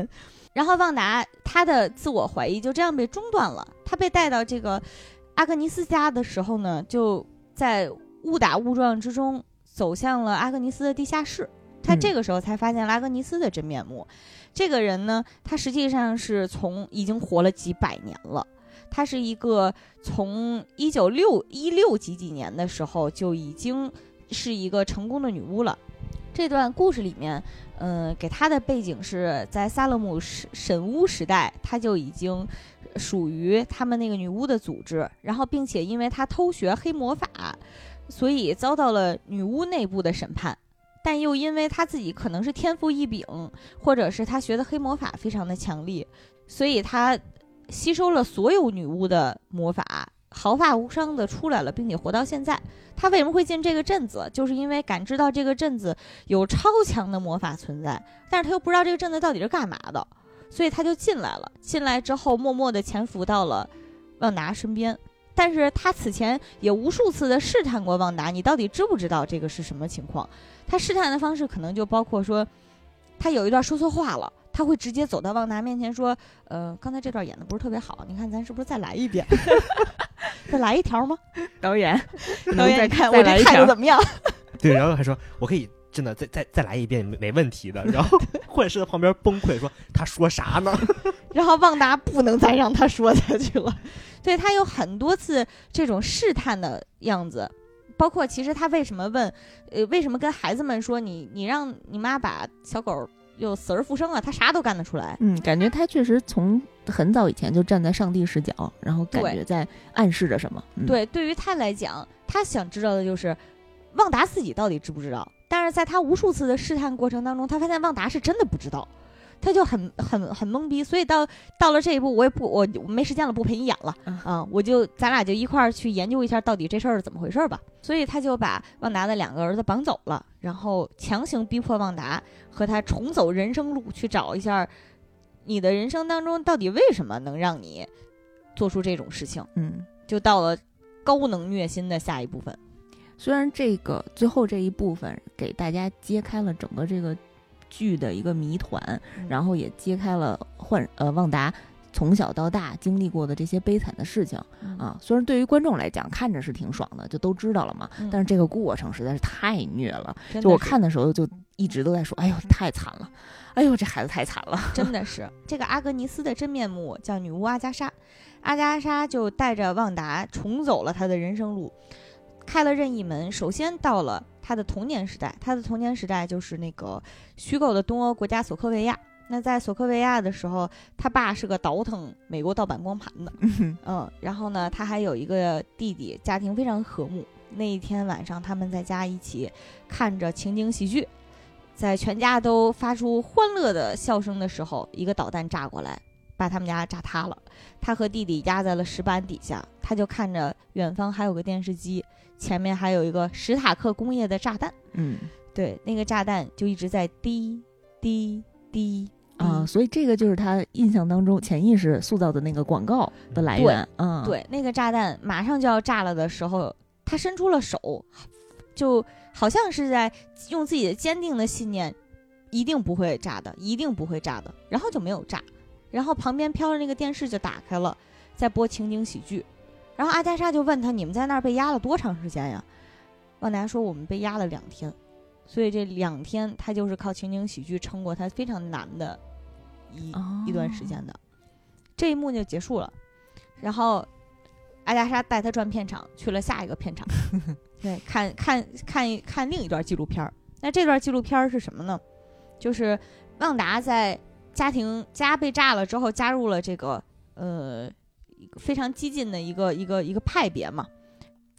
然后旺达他的自我怀疑就这样被中断了。他被带到这个阿格尼斯家的时候呢，就在误打误撞之中走向了阿格尼斯的地下室。他这个时候才发现拉格尼斯的真面目。这个人呢，他实际上是从已经活了几百年了。他是一个从一九六一六几几年的时候就已经是一个成功的女巫了。这段故事里面。嗯，给他的背景是在萨勒姆神神巫时代，他就已经属于他们那个女巫的组织。然后，并且因为他偷学黑魔法，所以遭到了女巫内部的审判。但又因为他自己可能是天赋异禀，或者是他学的黑魔法非常的强力，所以他吸收了所有女巫的魔法。毫发无伤的出来了，并且活到现在。他为什么会进这个镇子？就是因为感知到这个镇子有超强的魔法存在，但是他又不知道这个镇子到底是干嘛的，所以他就进来了。进来之后，默默地潜伏到了旺达身边。但是他此前也无数次的试探过旺达，你到底知不知道这个是什么情况？他试探的方式可能就包括说，他有一段说错话了，他会直接走到旺达面前说：“呃，刚才这段演的不是特别好，你看咱是不是再来一遍？再来一条吗？导演，导演看我这态度怎么样？” 对，然后还说：“我可以。”真的，再再再来一遍没没问题的。然后幻视在旁边崩溃说：“他说啥呢？” 然后旺达不能再让他说下去了。对他有很多次这种试探的样子，包括其实他为什么问，呃，为什么跟孩子们说你你让你妈把小狗又死而复生了？他啥都干得出来。嗯，感觉他确实从很早以前就站在上帝视角，然后感觉在暗示着什么。对，对于他来讲，他想知道的就是旺达自己到底知不知道。但是在他无数次的试探过程当中，他发现旺达是真的不知道，他就很很很懵逼。所以到到了这一步，我也不我没时间了，不陪你演了啊！我就咱俩就一块儿去研究一下到底这事儿是怎么回事吧。所以他就把旺达的两个儿子绑走了，然后强行逼迫旺达和他重走人生路，去找一下你的人生当中到底为什么能让你做出这种事情。嗯，就到了高能虐心的下一部分。虽然这个最后这一部分给大家揭开了整个这个剧的一个谜团，然后也揭开了幻呃旺达从小到大经历过的这些悲惨的事情啊。虽然对于观众来讲看着是挺爽的，就都知道了嘛，但是这个过程实在是太虐了。就我看的时候就一直都在说：“哎呦，太惨了！哎呦，这孩子太惨了！”真 的是这个阿格尼斯的真面目叫女巫阿加莎，阿加莎就带着旺达重走了他的人生路。开了任意门，首先到了他的童年时代。他的童年时代就是那个虚构的东欧国家索科维亚。那在索科维亚的时候，他爸是个倒腾美国盗版光盘的，嗯，然后呢，他还有一个弟弟，家庭非常和睦。那一天晚上，他们在家一起看着情景喜剧，在全家都发出欢乐的笑声的时候，一个导弹炸过来，把他们家炸塌了。他和弟弟压在了石板底下，他就看着远方还有个电视机。前面还有一个史塔克工业的炸弹，嗯，对，那个炸弹就一直在滴滴滴啊，所以这个就是他印象当中潜意识塑造的那个广告的来源，嗯，对，那个炸弹马上就要炸了的时候，他伸出了手，就好像是在用自己的坚定的信念，一定不会炸的，一定不会炸的，然后就没有炸，然后旁边飘着那个电视就打开了，在播情景喜剧。然后阿加莎就问他：“你们在那儿被压了多长时间呀？”旺达说：“我们被压了两天，所以这两天他就是靠情景喜剧撑过他非常难的一一段时间的。”这一幕就结束了。然后阿加莎带他转片场，去了下一个片场，对，看看看看另一段纪录片儿。那这段纪录片儿是什么呢？就是旺达在家庭家被炸了之后，加入了这个呃。非常激进的一个一个一个派别嘛，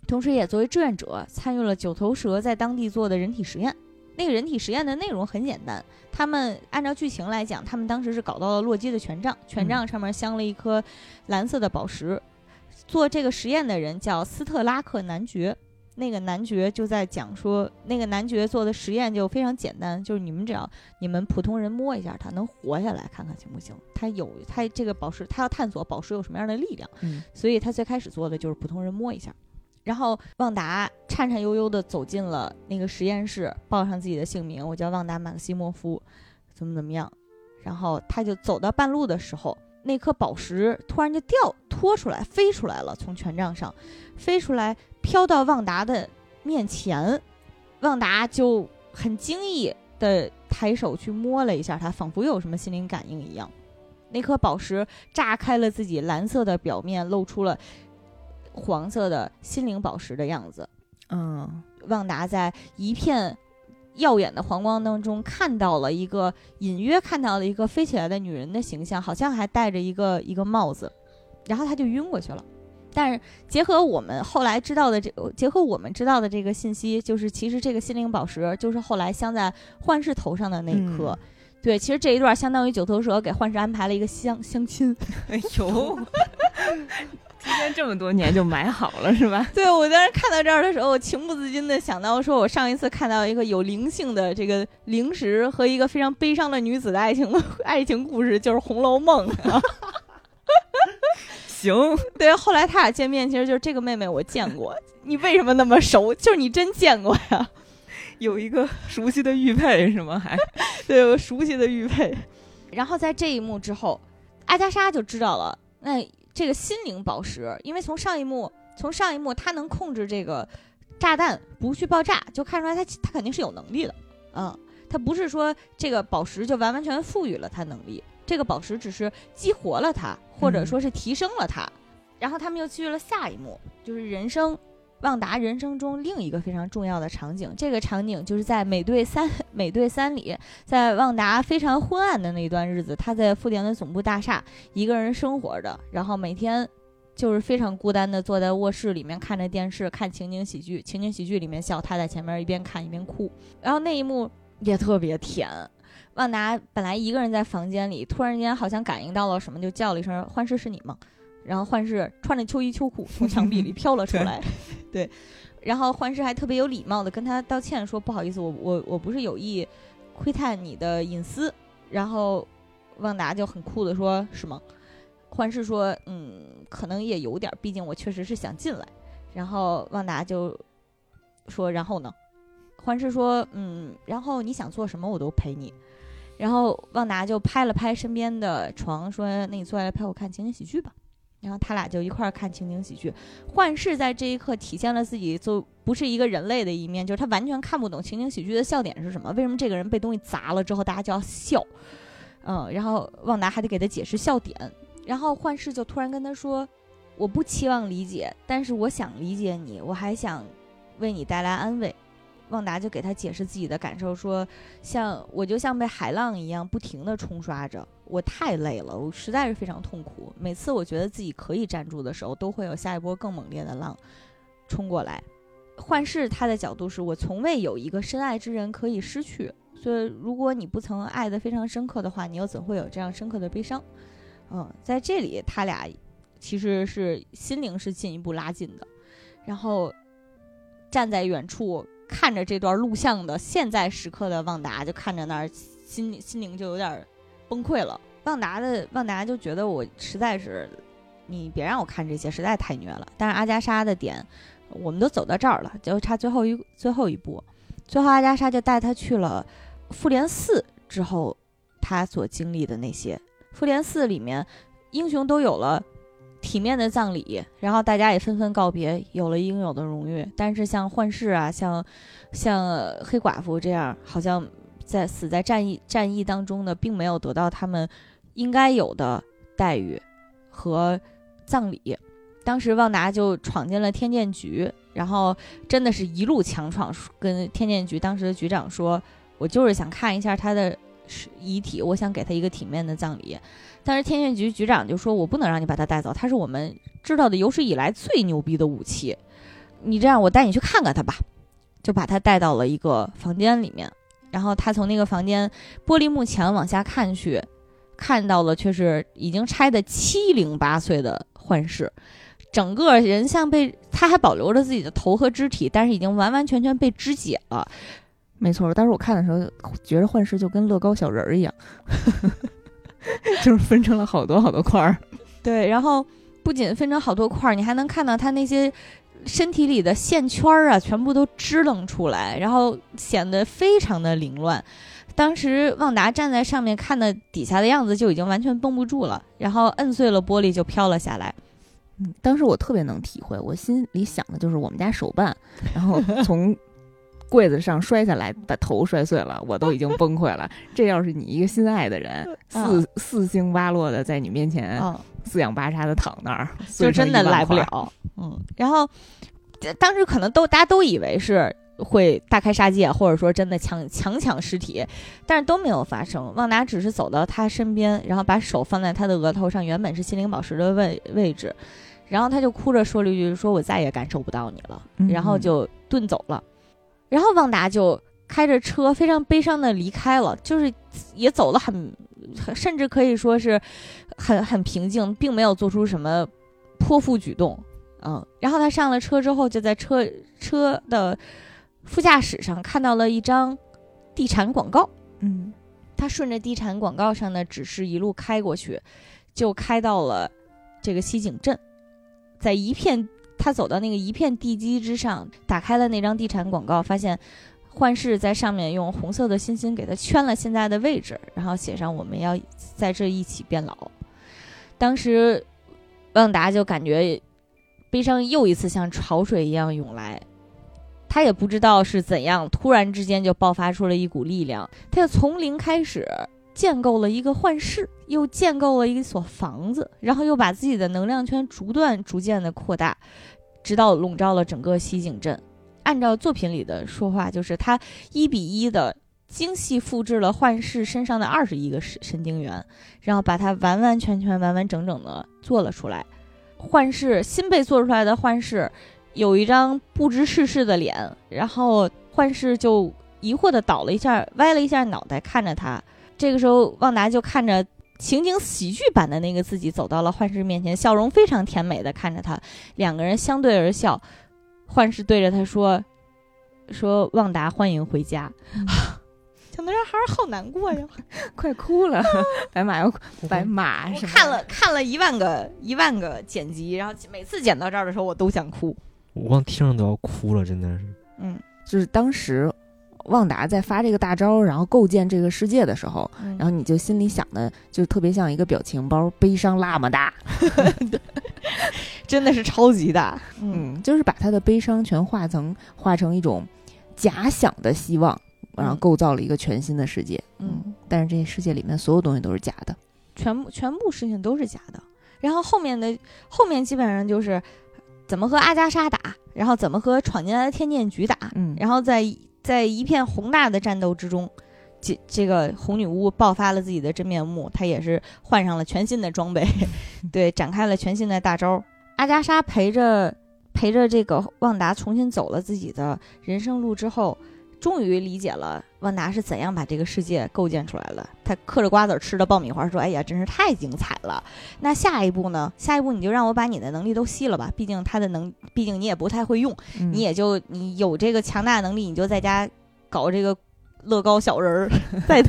同时也作为志愿者参与了九头蛇在当地做的人体实验。那个人体实验的内容很简单，他们按照剧情来讲，他们当时是搞到了洛基的权杖，权杖上面镶了一颗蓝色的宝石。做这个实验的人叫斯特拉克男爵。那个男爵就在讲说，那个男爵做的实验就非常简单，就是你们只要你们普通人摸一下，它能活下来，看看行不行？他有他这个宝石，他要探索宝石有什么样的力量，嗯，所以他最开始做的就是普通人摸一下。然后旺达颤颤悠悠地走进了那个实验室，报上自己的姓名，我叫旺达马克西莫夫，怎么怎么样？然后他就走到半路的时候，那颗宝石突然就掉脱出来，飞出来了，从权杖上飞出来。飘到旺达的面前，旺达就很惊异的抬手去摸了一下它，仿佛有什么心灵感应一样。那颗宝石炸开了自己蓝色的表面，露出了黄色的心灵宝石的样子。嗯，旺达在一片耀眼的黄光当中看到了一个隐约看到了一个飞起来的女人的形象，好像还戴着一个一个帽子，然后他就晕过去了。但是结合我们后来知道的这，结合我们知道的这个信息，就是其实这个心灵宝石就是后来镶在幻视头上的那一颗。对，其实这一段相当于九头蛇给幻视安排了一个相相亲。哎呦，提前这么多年就买好了是吧？对，我当时看到这儿的时候，我情不自禁的想到，说我上一次看到一个有灵性的这个零食和一个非常悲伤的女子的爱情爱情故事，就是《红楼梦》。行。对，后来他俩见面，其实就是这个妹妹我见过，你为什么那么熟？就是你真见过呀？有一个熟悉的玉佩是吗？还 对，有熟悉的玉佩。然后在这一幕之后，阿加莎就知道了，那这个心灵宝石，因为从上一幕，从上一幕他能控制这个炸弹不去爆炸，就看出来他他肯定是有能力的。嗯，他不是说这个宝石就完完全全赋予了他能力。这个宝石只是激活了他，或者说是提升了他，然后他们又去了下一幕，就是人生旺达人生中另一个非常重要的场景。这个场景就是在美队三 美队三里，在旺达非常昏暗的那段日子，他在复联的总部大厦一个人生活着，然后每天就是非常孤单的坐在卧室里面看着电视，看情景喜剧，情景喜剧里面笑，他在前面一边看一边哭，然后那一幕也特别甜。旺达本来一个人在房间里，突然间好像感应到了什么，就叫了一声“幻视是你吗？”然后幻视穿着秋衣秋裤从墙壁里飘了出来，对，然后幻视还特别有礼貌的跟他道歉说：“不好意思，我我我不是有意窥探你的隐私。”然后旺达就很酷的说：“是吗？”幻视说：“嗯，可能也有点，毕竟我确实是想进来。”然后旺达就说：“然后呢？”幻视说：“嗯，然后你想做什么，我都陪你。”然后旺达就拍了拍身边的床，说：“那你坐下来陪我看情景喜剧吧。”然后他俩就一块儿看情景喜剧。幻视在这一刻体现了自己就不是一个人类的一面，就是他完全看不懂情景喜剧的笑点是什么。为什么这个人被东西砸了之后大家就要笑？嗯，然后旺达还得给他解释笑点。然后幻视就突然跟他说：“我不期望理解，但是我想理解你，我还想为你带来安慰。”旺达就给他解释自己的感受，说：“像我就像被海浪一样不停地冲刷着，我太累了，我实在是非常痛苦。每次我觉得自己可以站住的时候，都会有下一波更猛烈的浪冲过来。”幻视他的角度是我从未有一个深爱之人可以失去，所以如果你不曾爱得非常深刻的话，你又怎会有这样深刻的悲伤？嗯，在这里他俩其实是心灵是进一步拉近的，然后站在远处。看着这段录像的现在时刻的旺达，就看着那儿，心心灵就有点崩溃了。旺达的旺达就觉得我实在是，你别让我看这些，实在太虐了。但是阿加莎的点，我们都走到这儿了，就差最后一最后一步。最后阿加莎就带他去了复联四之后，他所经历的那些。复联四里面，英雄都有了。体面的葬礼，然后大家也纷纷告别，有了应有的荣誉。但是像幻视啊，像像黑寡妇这样，好像在死在战役战役当中的，并没有得到他们应该有的待遇和葬礼。当时旺达就闯进了天剑局，然后真的是一路强闯，跟天剑局当时的局长说：“我就是想看一下他的遗体，我想给他一个体面的葬礼。”但是天线局局长就说：“我不能让你把他带走，他是我们知道的有史以来最牛逼的武器。你这样，我带你去看看他吧。”就把他带到了一个房间里面，然后他从那个房间玻璃幕墙往下看去，看到了却是已经拆的七零八碎的幻视，整个人像被他还保留着自己的头和肢体，但是已经完完全全被肢解了。没错，当时我看的时候觉得幻视就跟乐高小人儿一样。就是分成了好多好多块儿，对，然后不仅分成好多块儿，你还能看到他那些身体里的线圈儿啊，全部都支棱出来，然后显得非常的凌乱。当时旺达站在上面看的底下的样子就已经完全绷不住了，然后摁碎了玻璃就飘了下来。嗯，当时我特别能体会，我心里想的就是我们家手办，然后 从。柜子上摔下来，把头摔碎了，我都已经崩溃了。这要是你一个心爱的人，四四星八落的在你面前四仰八叉的躺那儿，就真的来不了。嗯，然后当时可能都大家都以为是会大开杀戒，或者说真的强强抢尸体，但是都没有发生。旺达只是走到他身边，然后把手放在他的额头上，原本是心灵宝石的位位置，然后他就哭着说了一句：“说我再也感受不到你了。”然后就遁走了。然后旺达就开着车非常悲伤的离开了，就是也走了很，甚至可以说是很很平静，并没有做出什么泼妇举动。嗯，然后他上了车之后，就在车车的副驾驶上看到了一张地产广告。嗯，他顺着地产广告上的指示一路开过去，就开到了。这个西井镇，在一片他走到那个一片地基之上，打开了那张地产广告，发现幻视在上面用红色的星星给他圈了现在的位置，然后写上我们要在这一起变老。当时旺达就感觉悲伤又一次像潮水一样涌来。他也不知道是怎样，突然之间就爆发出了一股力量。他又从零开始建构了一个幻视，又建构了一所房子，然后又把自己的能量圈逐段逐渐的扩大，直到笼罩了整个西井镇。按照作品里的说话，就是他一比一的精细复制了幻视身上的二十一个神神经元，然后把它完完全全、完完整整的做了出来。幻视新被做出来的幻视。有一张不知世事的脸，然后幻视就疑惑的倒了一下，歪了一下脑袋看着他。这个时候，旺达就看着情景喜剧版的那个自己走到了幻视面前，笑容非常甜美的看着他，两个人相对而笑。幻视对着他说：“说旺达，欢迎回家。”想到这还是好难过呀，快哭了。白马要白马，看了看了一万个一万个剪辑，然后每次剪到这儿的时候，我都想哭。我光听着都要哭了，真的是。嗯，就是当时旺达在发这个大招，然后构建这个世界的时候，然后你就心里想的，就特别像一个表情包，悲伤那么大，真的是超级大。嗯，就是把他的悲伤全化成化成一种假想的希望，然后构造了一个全新的世界。嗯，但是这世界里面所有东西都是假的，全部全部事情都是假的。然后后面的后面基本上就是。怎么和阿加莎打，然后怎么和闯进来的天剑局打，嗯，然后在在一片宏大的战斗之中，这这个红女巫爆发了自己的真面目，她也是换上了全新的装备，对，展开了全新的大招。阿加莎陪着陪着这个旺达重新走了自己的人生路之后。终于理解了万达是怎样把这个世界构建出来了。他嗑着瓜子吃着爆米花，说：“哎呀，真是太精彩了！”那下一步呢？下一步你就让我把你的能力都吸了吧。毕竟他的能，毕竟你也不太会用，你也就你有这个强大能力，你就在家搞这个乐高小人儿，在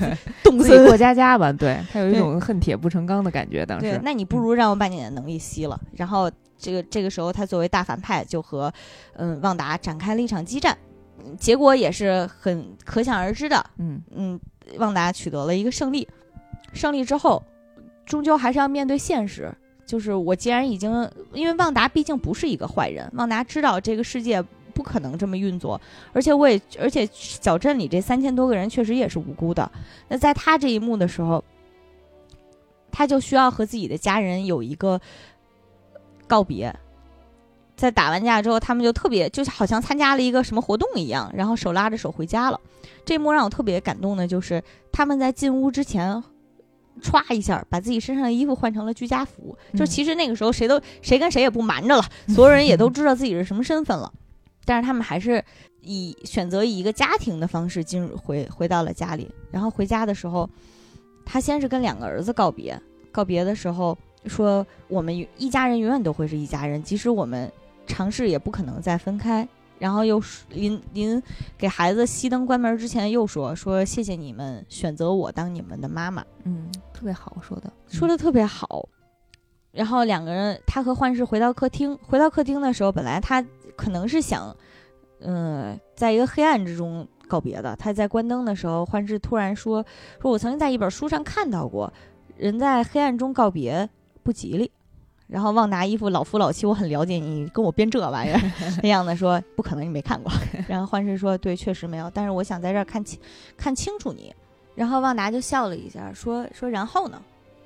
动森过家家吧。对他有一种恨铁不成钢的感觉。当时，那你不如让我把你的能力吸了。然后这个这个时候，他作为大反派，就和嗯旺达展开了一场激战。结果也是很可想而知的，嗯嗯，旺达取得了一个胜利。胜利之后，终究还是要面对现实，就是我既然已经，因为旺达毕竟不是一个坏人，旺达知道这个世界不可能这么运作，而且我也，而且小镇里这三千多个人确实也是无辜的。那在他这一幕的时候，他就需要和自己的家人有一个告别。在打完架之后，他们就特别，就是好像参加了一个什么活动一样，然后手拉着手回家了。这一幕让我特别感动的，就是他们在进屋之前，歘一下把自己身上的衣服换成了居家服。就其实那个时候谁都谁跟谁也不瞒着了，所有人也都知道自己是什么身份了。但是他们还是以选择以一个家庭的方式进入回回到了家里。然后回家的时候，他先是跟两个儿子告别，告别的时候说：“我们一家人永远都会是一家人，即使我们。”尝试也不可能再分开，然后又临临给孩子熄灯关门之前又说说谢谢你们选择我当你们的妈妈，嗯，特别好说的，说的特别好。然后两个人，他和幻视回到客厅，回到客厅的时候，本来他可能是想，嗯，在一个黑暗之中告别的。他在关灯的时候，幻视突然说说，我曾经在一本书上看到过，人在黑暗中告别不吉利。然后旺达一副老夫老妻，我很了解你，跟我编这玩意儿 那样的说，不可能你没看过。然后幻视说，对，确实没有，但是我想在这儿看清看清楚你。然后旺达就笑了一下，说说然后呢？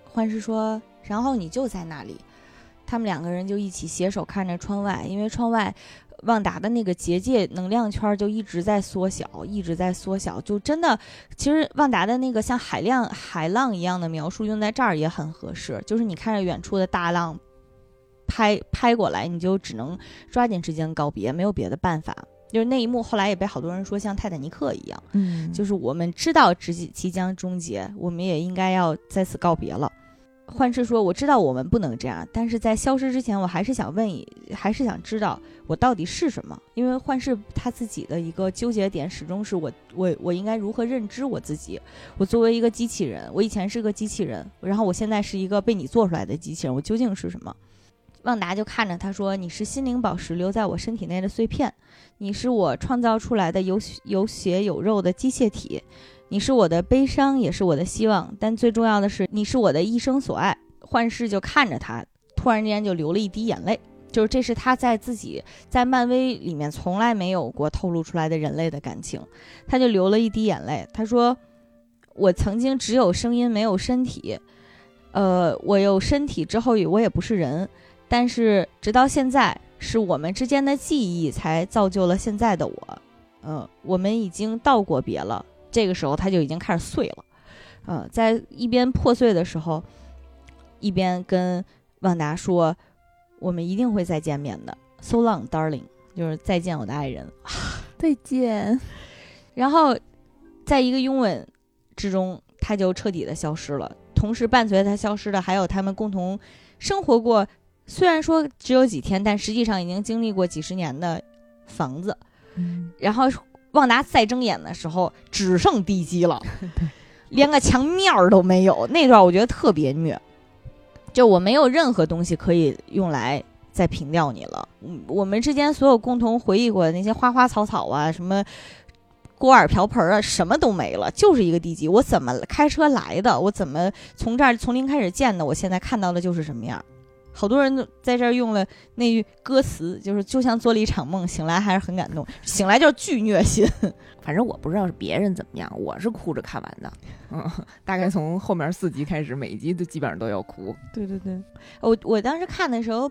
幻视说，然后你就在那里。他们两个人就一起携手看着窗外，因为窗外旺达的那个结界能量圈就一直在缩小，一直在缩小，就真的，其实旺达的那个像海浪海浪一样的描述用在这儿也很合适，就是你看着远处的大浪。拍拍过来，你就只能抓紧时间告别，没有别的办法。就是那一幕，后来也被好多人说像泰坦尼克一样，嗯，就是我们知道即即将终结，我们也应该要在此告别了。幻视说：“我知道我们不能这样，但是在消失之前，我还是想问一，还是想知道我到底是什么？因为幻视他自己的一个纠结点，始终是我我我应该如何认知我自己？我作为一个机器人，我以前是个机器人，然后我现在是一个被你做出来的机器人，我究竟是什么？”旺达就看着他说：“你是心灵宝石留在我身体内的碎片，你是我创造出来的有有血有肉的机械体，你是我的悲伤，也是我的希望，但最重要的是，你是我的一生所爱。”幻视就看着他，突然间就流了一滴眼泪，就是这是他在自己在漫威里面从来没有过透露出来的人类的感情，他就流了一滴眼泪。他说：“我曾经只有声音，没有身体，呃，我有身体之后，我也不是人。”但是直到现在，是我们之间的记忆才造就了现在的我。嗯，我们已经道过别了。这个时候他就已经开始碎了。嗯，在一边破碎的时候，一边跟旺达说：“我们一定会再见面的。”So long, darling，就是再见，我的爱人，再见。然后，在一个拥吻之中，他就彻底的消失了。同时伴随他消失的，还有他们共同生活过。虽然说只有几天，但实际上已经经历过几十年的房子。然后旺达再睁眼的时候，只剩地基了，连个墙面儿都没有。那段我觉得特别虐，就我没有任何东西可以用来再平掉你了。我们之间所有共同回忆过的那些花花草草啊，什么锅碗瓢盆啊，什么都没了，就是一个地基。我怎么开车来的？我怎么从这儿从零开始建的？我现在看到的就是什么样？好多人都在这儿用了那句歌词，就是就像做了一场梦，醒来还是很感动，醒来就是巨虐心。反正我不知道是别人怎么样，我是哭着看完的。嗯，大概从后面四集开始，每一集都基本上都要哭。对对对，我我当时看的时候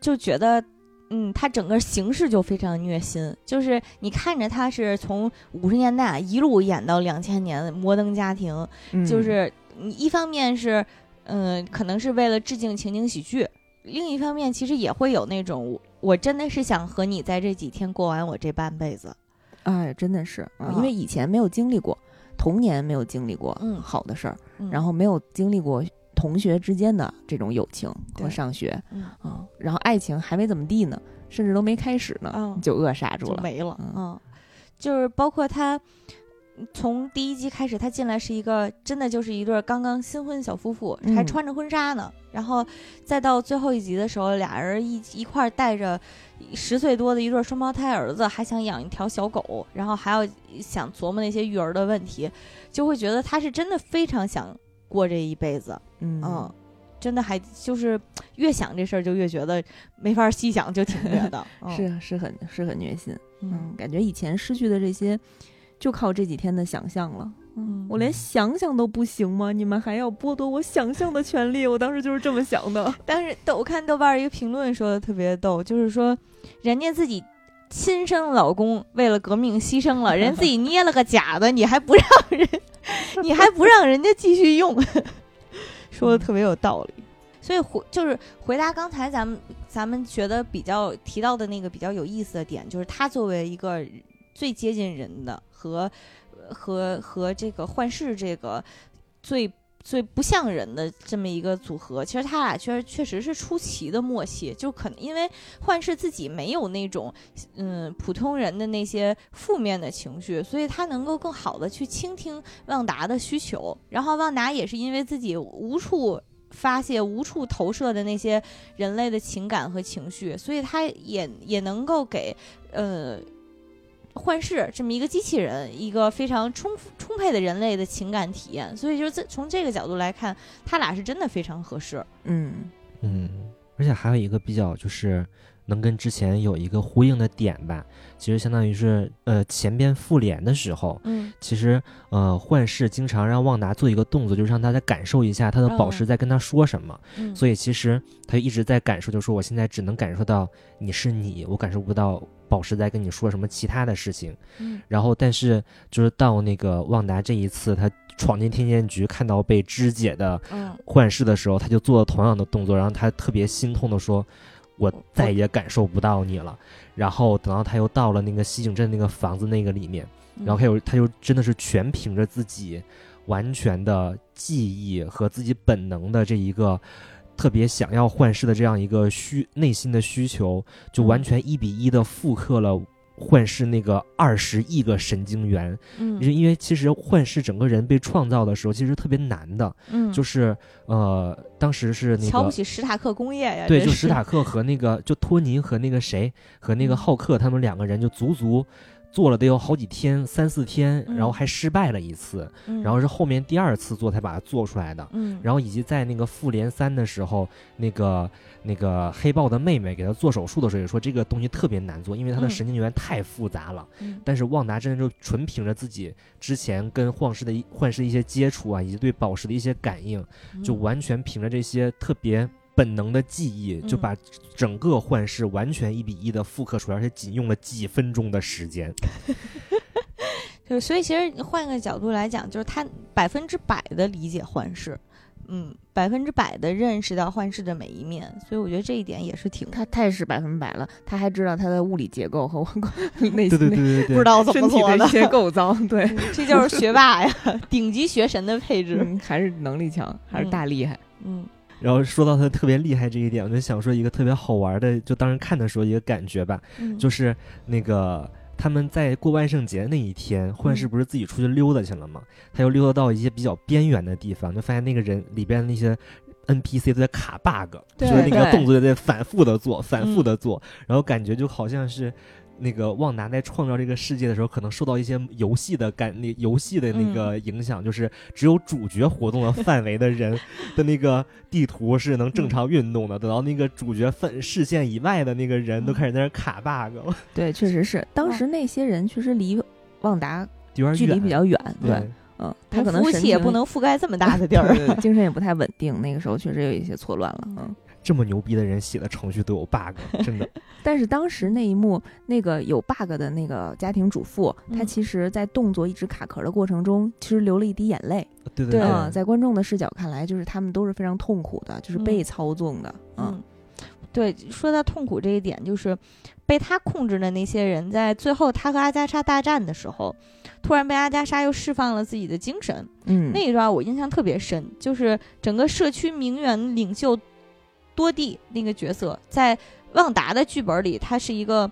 就觉得，嗯，它整个形式就非常虐心，就是你看着它是从五十年代一路演到两千年摩登家庭，就是你一方面是。嗯，可能是为了致敬情景喜剧。另一方面，其实也会有那种，我真的是想和你在这几天过完我这半辈子。哎，真的是，因为以前没有经历过童年，没有经历过嗯好的事儿，然后没有经历过同学之间的这种友情和上学，嗯，然后爱情还没怎么地呢，甚至都没开始呢，就扼杀住了，没了。嗯，就是包括他。从第一集开始，他进来是一个真的就是一对刚刚新婚小夫妇，还穿着婚纱呢。然后再到最后一集的时候，俩人一一块带着十岁多的一对双胞胎儿子，还想养一条小狗，然后还要想琢磨那些育儿的问题，就会觉得他是真的非常想过这一辈子。嗯，真的还就是越想这事儿就越觉得没法细想，就挺虐的。是是很是很虐心。嗯，感觉以前失去的这些。就靠这几天的想象了，嗯，我连想想都不行吗？你们还要剥夺我想象的权利？我当时就是这么想的。但是豆，我看豆瓣一个评论说的特别逗，就是说，人家自己亲生老公为了革命牺牲了，人自己捏了个假的，你还不让人，你还不让人家继续用，说的特别有道理。所以回就是回答刚才咱们咱们觉得比较提到的那个比较有意思的点，就是他作为一个最接近人的。和和和这个幻视这个最最不像人的这么一个组合，其实他俩确实确实是出奇的默契。就可能因为幻视自己没有那种嗯普通人的那些负面的情绪，所以他能够更好的去倾听旺达的需求。然后旺达也是因为自己无处发泄、无处投射的那些人类的情感和情绪，所以他也也能够给呃。幻视这么一个机器人，一个非常充充沛的人类的情感体验，所以就是从这个角度来看，他俩是真的非常合适。嗯嗯，而且还有一个比较就是能跟之前有一个呼应的点吧，其实相当于是呃前边复联的时候，嗯，其实呃幻视经常让旺达做一个动作，就是让大家感受一下他的宝石在跟他说什么，嗯。所以其实他就一直在感受，就说我现在只能感受到你是你，我感受不到。宝石在跟你说什么其他的事情，嗯，然后但是就是到那个旺达这一次，他闯进天剑局，看到被肢解的幻视的时候，他就做了同样的动作，然后他特别心痛的说：“我再也感受不到你了。”然后等到他又到了那个西井镇那个房子那个里面，然后他又他就真的是全凭着自己完全的记忆和自己本能的这一个。特别想要幻视的这样一个需内心的需求，就完全一比一的复刻了幻视那个二十亿个神经元，嗯，因为其实幻视整个人被创造的时候，其实特别难的，嗯，就是呃，当时是那个瞧不起史塔克工业呀，对，就史塔克和那个就托尼和那个谁和那个浩克他们两个人就足足。做了得有好几天，三四天，然后还失败了一次，然后是后面第二次做才把它做出来的。嗯，然后以及在那个复联三的时候，那个那个黑豹的妹妹给他做手术的时候也说这个东西特别难做，因为他的神经元太复杂了。嗯，但是旺达真的就纯凭着自己之前跟幻视的一幻视一些接触啊，以及对宝石的一些感应，就完全凭着这些特别。本能的记忆就把整个幻视完全一比一的复刻出来，而且仅用了几分钟的时间。就，所以其实换个角度来讲，就是他百分之百的理解幻视，嗯，百分之百的认识到幻视的每一面。所以我觉得这一点也是挺他太是百分百了，他还知道他的物理结构和那 对对对对不知道怎么做的一些构造。对，这就是学霸呀，顶级学神的配置，还是能力强，还是大厉害，嗯。然后说到他特别厉害这一点，我就想说一个特别好玩的，就当时看的时候一个感觉吧，就是那个他们在过万圣节那一天，幻视不是自己出去溜达去了吗？他又溜达到一些比较边缘的地方，就发现那个人里边的那些 NPC 都在卡 bug，就是那个动作在反复的做，反复的做，然后感觉就好像是。那个旺达在创造这个世界的时候，可能受到一些游戏的感，那游戏的那个影响，就是只有主角活动的范围的人的那个地图是能正常运动的。等到那个主角范视线以外的那个人都开始在那卡 bug 了。对，确实是，当时那些人确实离旺达距离比较远。对，嗯，他可能服务器也不能覆盖这么大的地儿，精神也不太稳定。那个时候确实有一些错乱了，嗯。这么牛逼的人写的程序都有 bug，真的。但是当时那一幕，那个有 bug 的那个家庭主妇，她其实，在动作一直卡壳的过程中，其实流了一滴眼泪。对对对，在观众的视角看来，就是他们都是非常痛苦的，就是被操纵的。嗯，对，说到痛苦这一点，就是被他控制的那些人，在最后他和阿加莎大战的时候，突然被阿加莎又释放了自己的精神。嗯，那一段我印象特别深，就是整个社区名媛领袖。多蒂那个角色在旺达的剧本里，他是一个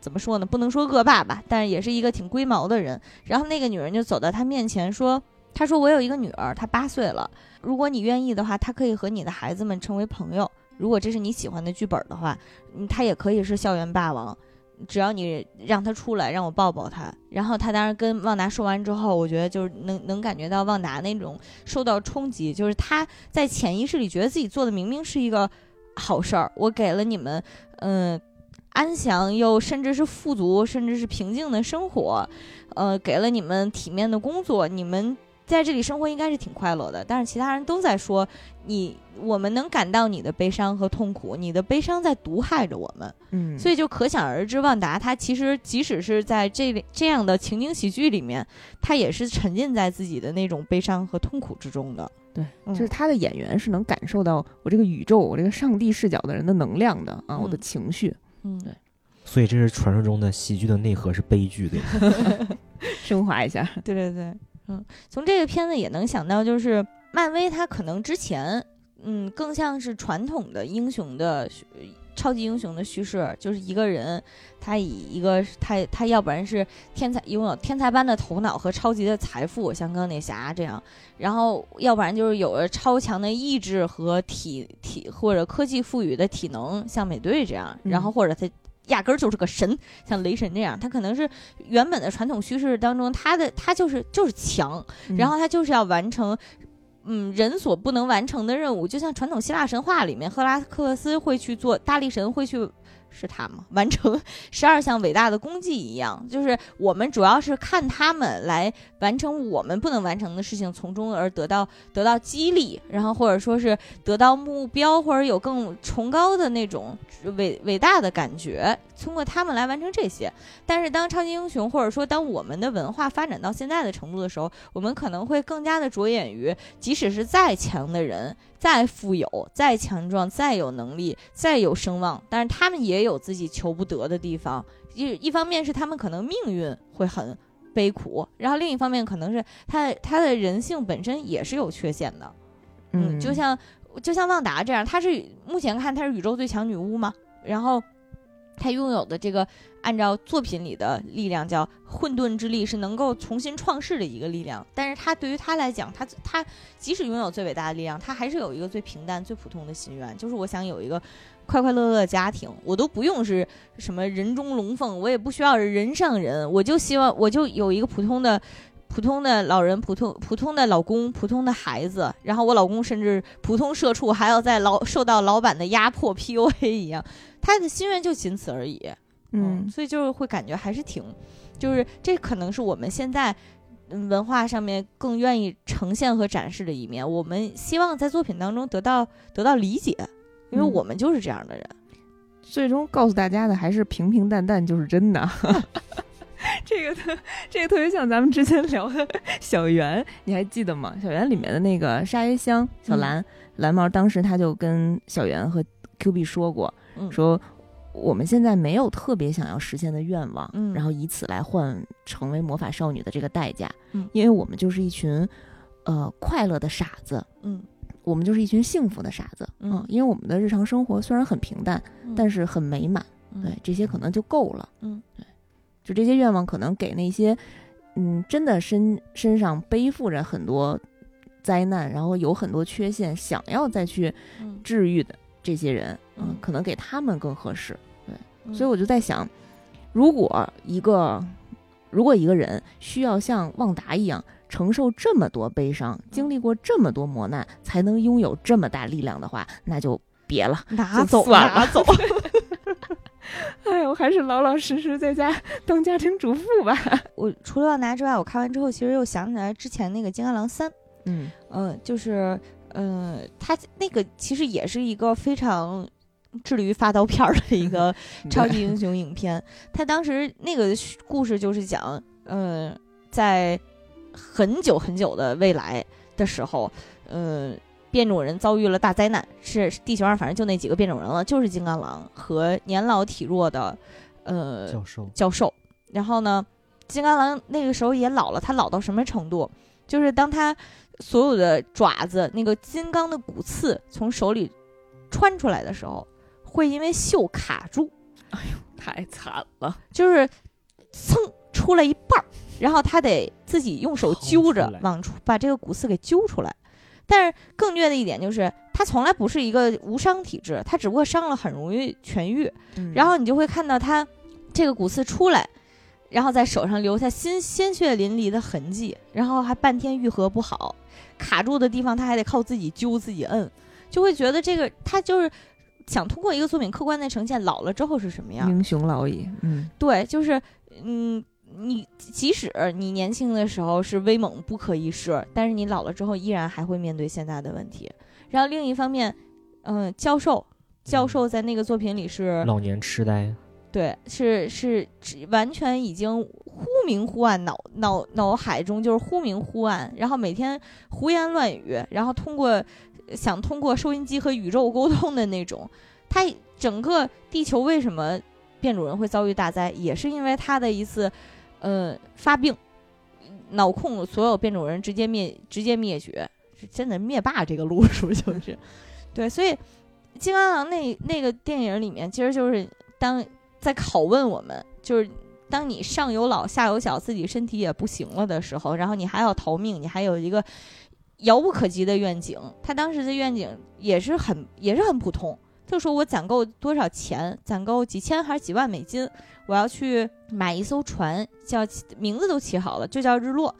怎么说呢？不能说恶霸吧，但也是一个挺龟毛的人。然后那个女人就走到他面前说：“他说我有一个女儿，她八岁了。如果你愿意的话，她可以和你的孩子们成为朋友。如果这是你喜欢的剧本的话，她也可以是校园霸王。”只要你让他出来，让我抱抱他，然后他当时跟旺达说完之后，我觉得就是能能感觉到旺达那种受到冲击，就是他在潜意识里觉得自己做的明明是一个好事儿，我给了你们，嗯，安详又甚至是富足，甚至是平静的生活，呃，给了你们体面的工作，你们。在这里生活应该是挺快乐的，但是其他人都在说你，我们能感到你的悲伤和痛苦，你的悲伤在毒害着我们。嗯，所以就可想而知，万达他其实即使是在这这样的情景喜剧里面，他也是沉浸在自己的那种悲伤和痛苦之中的。对，就是他的演员是能感受到我这个宇宙，我这个上帝视角的人的能量的啊，我的情绪。嗯，对。所以这是传说中的喜剧的内核是悲剧的，升华一下。对对对。嗯，从这个片子也能想到，就是漫威它可能之前，嗯，更像是传统的英雄的超级英雄的叙事，就是一个人，他以一个他他要不然是天才，拥有天才般的头脑和超级的财富，像钢铁侠这样，然后要不然就是有了超强的意志和体体或者科技赋予的体能，像美队这样，然后或者他。压根儿就是个神，像雷神这样，他可能是原本的传统叙事当中，他的他就是就是强，然后他就是要完成，嗯，人所不能完成的任务，就像传统希腊神话里面，赫拉克勒斯会去做，大力神会去。是他吗？完成十二项伟大的功绩一样，就是我们主要是看他们来完成我们不能完成的事情，从中而得到得到激励，然后或者说是得到目标，或者有更崇高的那种伟伟大的感觉，通过他们来完成这些。但是当超级英雄，或者说当我们的文化发展到现在的程度的时候，我们可能会更加的着眼于，即使是再强的人。再富有、再强壮、再有能力、再有声望，但是他们也有自己求不得的地方。一一方面是他们可能命运会很悲苦，然后另一方面可能是他他的人性本身也是有缺陷的。嗯，就像就像旺达这样，他是目前看他是宇宙最强女巫嘛，然后他拥有的这个按照作品里的力量叫混沌之力，是能够重新创世的一个力量。但是他对于他来讲，他他即使拥有最伟大的力量，他还是有一个最平淡、最普通的心愿，就是我想有一个快快乐乐的家庭。我都不用是什么人中龙凤，我也不需要人上人，我就希望我就有一个普通的。普通的老人，普通普通的老公，普通的孩子，然后我老公甚至普通社畜，还要在老受到老板的压迫 PUA 一样，他的心愿就仅此而已。嗯，所以就是会感觉还是挺，就是这可能是我们现在文化上面更愿意呈现和展示的一面。我们希望在作品当中得到得到理解，因为我们就是这样的人。最终告诉大家的还是平平淡淡就是真的。这个特这个特别像咱们之前聊的 小圆，你还记得吗？小圆里面的那个沙耶香小蓝蓝毛，当时他就跟小圆和 Q B 说过，说我们现在没有特别想要实现的愿望，然后以此来换成为魔法少女的这个代价，因为我们就是一群呃快乐的傻子，嗯，我们就是一群幸福的傻子，嗯，因为我们的日常生活虽然很平淡，但是很美满，对，这些可能就够了，嗯，对。就这些愿望，可能给那些，嗯，真的身身上背负着很多灾难，然后有很多缺陷，想要再去治愈的这些人，嗯，可能给他们更合适。对，所以我就在想，如果一个，如果一个人需要像旺达一样承受这么多悲伤，经历过这么多磨难，才能拥有这么大力量的话，那就别了，拿走，拿走。哎，我还是老老实实在家当家庭主妇吧。我除了旺达之外，我看完之后，其实又想起来之前那个《金刚狼三》。嗯嗯，就是嗯，他那个其实也是一个非常致力于发刀片的一个超级英雄影片。他当时那个故事就是讲，嗯，在很久很久的未来的时候，嗯。变种人遭遇了大灾难，是地球上反正就那几个变种人了，就是金刚狼和年老体弱的，呃，教授教授。然后呢，金刚狼那个时候也老了，他老到什么程度？就是当他所有的爪子那个金刚的骨刺从手里穿出来的时候，会因为锈卡住。哎呦，太惨了！就是蹭出来一半儿，然后他得自己用手揪着往出把这个骨刺给揪出来。但是更虐的一点就是，他从来不是一个无伤体质，他只不过伤了很容易痊愈。然后你就会看到他这个骨刺出来，然后在手上留下鲜鲜血淋漓的痕迹，然后还半天愈合不好，卡住的地方他还得靠自己揪自己摁，就会觉得这个他就是想通过一个作品客观的呈现老了之后是什么样。英雄老矣，嗯，对，就是嗯。你即使你年轻的时候是威猛不可一世，但是你老了之后依然还会面对现在的问题。然后另一方面，嗯，教授，教授在那个作品里是老年痴呆，对，是是完全已经忽明忽暗，脑脑脑海中就是忽明忽暗，然后每天胡言乱语，然后通过想通过收音机和宇宙沟通的那种。他整个地球为什么变种人会遭遇大灾，也是因为他的一次。呃，发病，脑控所有变种人，直接灭，直接灭绝，真的灭霸这个路数就是，对，所以金刚狼那那个电影里面，其实就是当在拷问我们，就是当你上有老下有小，自己身体也不行了的时候，然后你还要逃命，你还有一个遥不可及的愿景，他当时的愿景也是很也是很普通。就说我攒够多少钱，攒够几千还是几万美金，我要去买一艘船，叫名字都起好了，就叫日落。